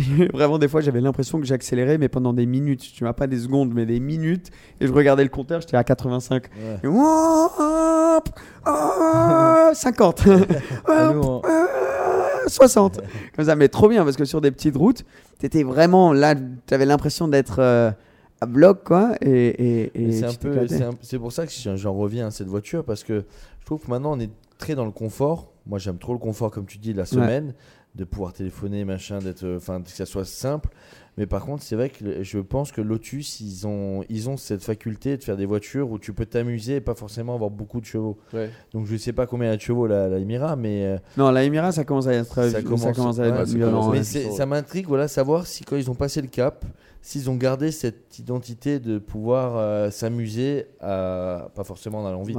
Vraiment, des fois, j'avais l'impression que j'accélérais, mais pendant des minutes. Tu vois, pas des secondes, mais des minutes. Et je regardais le compteur, j'étais à 85. Ouais. Et hop, ah, 50. Ah, nous, on- Euh, 60. Comme ça, mais trop bien parce que sur des petites routes, t'étais vraiment là, t'avais l'impression d'être euh, à bloc, quoi. Et, et, et Mais c'est pour ça que j'en reviens à cette voiture parce que je trouve que maintenant on est très dans le confort. Moi j'aime trop le confort comme tu dis la semaine, de pouvoir téléphoner machin, d'être, euh, enfin que ça soit simple. Mais par contre c'est vrai que je pense que Lotus ils ont ils ont cette faculté de faire des voitures où tu peux t'amuser et pas forcément avoir beaucoup de chevaux. Ouais. Donc je sais pas combien il y a de chevaux la, la Emira, mais euh, Non, la Emira, ça commence à être, ça ça commence, commence à ouais, être ça violent. commence à ouais. mais ça m'intrigue, voilà, savoir si quand ils ont passé le cap, s'ils ont gardé cette identité de pouvoir euh, s'amuser, à, pas forcément en allant vite.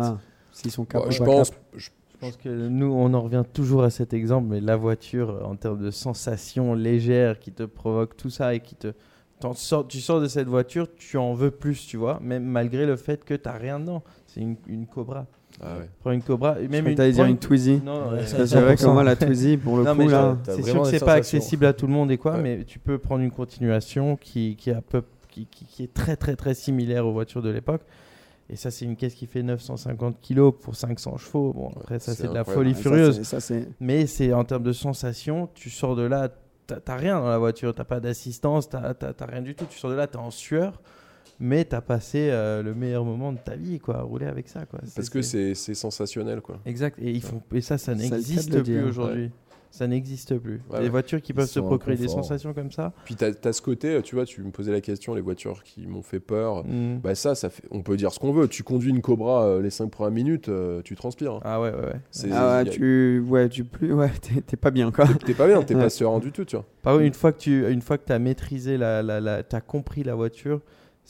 S'ils sont Bon, capables. je pense, je- Je pense que nous, on en revient toujours à cet exemple, mais la voiture, en termes de sensations légères qui te provoquent tout ça et qui te. sors- tu sors de cette voiture, tu en veux plus, tu vois, même malgré le fait que tu n'as rien dedans. C'est une, une Cobra. ah ouais. Prends une Cobra. Je Même t'allais dire une Twizy. Non, Ouais, Ça, C'est vrai que 100%. moi, la Twizy, pour le Non, coup, là. C'est sûr que c'est pas accessible à tout le monde et quoi, Ouais. mais tu peux prendre une continuation qui, qui, est à peu- qui, qui- qui est très très très similaire aux voitures de l'époque. Et ça, c'est une caisse qui fait 950 kg pour 500 chevaux. Bon, après, ça, c'est de la folie ça, furieuse. Ça. Mais c'est en termes de sensation, tu sors de là, t'as rien dans la voiture, t'as pas d'assistance, t'as rien du tout. Tu sors de là, t'es en sueur, mais t'as passé euh, le meilleur moment de ta vie, quoi, à rouler avec ça, quoi. Parce que c'est c'est sensationnel, quoi. Exact. Et ils font et ça, ça n'existe plus aujourd'hui. Ça n'existe plus. Ouais, les ouais. voitures qui Ils peuvent se procurer des sensations comme ça. Puis t'as as ce côté, tu vois, tu me posais la question, les voitures qui m'ont fait peur. hmm. Bah ça, ça fait, on peut dire ce qu'on veut. Tu conduis une Cobra euh, les 5 premières minutes, euh, tu transpires. hein. Ah ouais, ouais, ouais. C'est- Ah ouais, a- tu. Ouais, tu plus. Ouais, t'es pas bien, quoi. T'es pas bien, t'es pas serein du tout, tu vois. Par contre, une fois que tu une fois que as maîtrisé la, la, la t'as compris la voiture,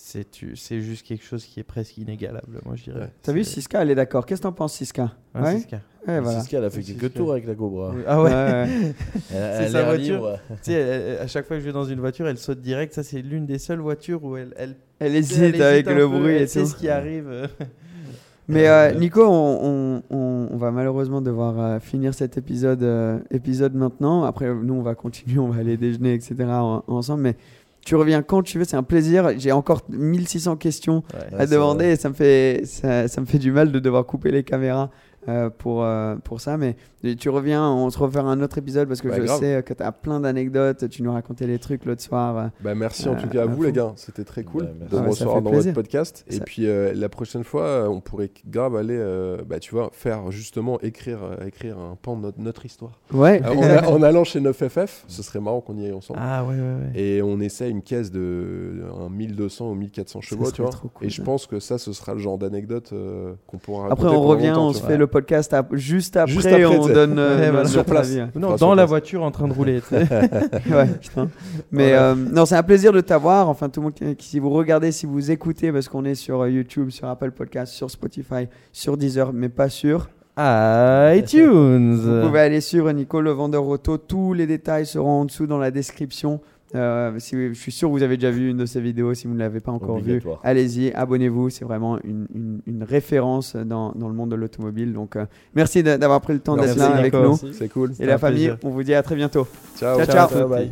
c'est tu c'est juste quelque chose qui est presque inégalable, moi je dirais. Ouais. T'as vu, Siska, elle est d'accord. Qu'est-ce que t'en penses, Siska? Ouais, Ouais, voilà. Siska, elle a fait quelques tours avec la Cobra. Ah ouais. C'est sa voiture. libre. Tu sais, elle- à chaque fois que je vais dans une voiture, elle saute direct. Ça, c'est l'une des seules voitures où elle, elle, Elle hésite avec le peu, bruit et tout. ce qui arrive. Mais euh, Nico, on, on- on- on va malheureusement devoir euh, finir cet épisode, euh, épisode maintenant. Après, nous, on va continuer, on va aller déjeuner, etc. en- ensemble. Mais tu reviens quand tu veux, c'est un plaisir. J'ai encore 1600 questions Ouais. à demander et ça me, fait, ça, ça me fait du mal de devoir couper les caméras euh, pour, euh, pour ça. Mais tu reviens, on se refait un autre épisode parce que Bah, je grave. sais que tu as plein d'anecdotes. Tu nous racontais les trucs l'autre soir. euh. Bah merci en Euh, tout cas à vous fond. les gars, c'était très cool Bah, de Ah me recevoir fait dans plaisir. votre podcast. Et Ça- puis euh, la prochaine fois, on pourrait grave aller, euh, bah tu vois, faire justement écrire, euh, écrire un pan de notre, notre histoire. Ouais, Euh, en, a- en allant chez 9FF, ce serait marrant qu'on y aille ensemble. Ah ouais, ouais, ouais. Et on essaie une caisse de un 1200 ou 1400 chevaux, tu vois. cool, et je pense que ça, ce sera le genre d'anecdote euh, qu'on pourra Après, on revient, on se fait le podcast juste après, Juste après, on donne euh, Ouais, notre voilà. Sur place. Non, dans sur la place. voiture en train de rouler. ouais. Mais euh, non, c'est un plaisir de t'avoir. Enfin, tout le monde qui, si vous regardez, si vous écoutez, parce qu'on est sur euh, YouTube, sur Apple Podcast, sur Spotify, sur Deezer, mais pas sur. iTunes. Vous pouvez aller sur Nico le vendeur auto. Tous les détails seront en dessous dans la description. Euh, si, je suis sûr que vous avez déjà vu une de ces vidéos. Si vous ne l'avez pas encore vue, allez-y, abonnez-vous. C'est vraiment une, une- une référence dans, dans le monde de l'automobile. Donc, euh, merci d'avoir pris le temps d'être là avec Nico. nous. C'est cool. Et la famille, plaisir. on vous dit à très bientôt. Ciao, Ciao, ciao. Bye.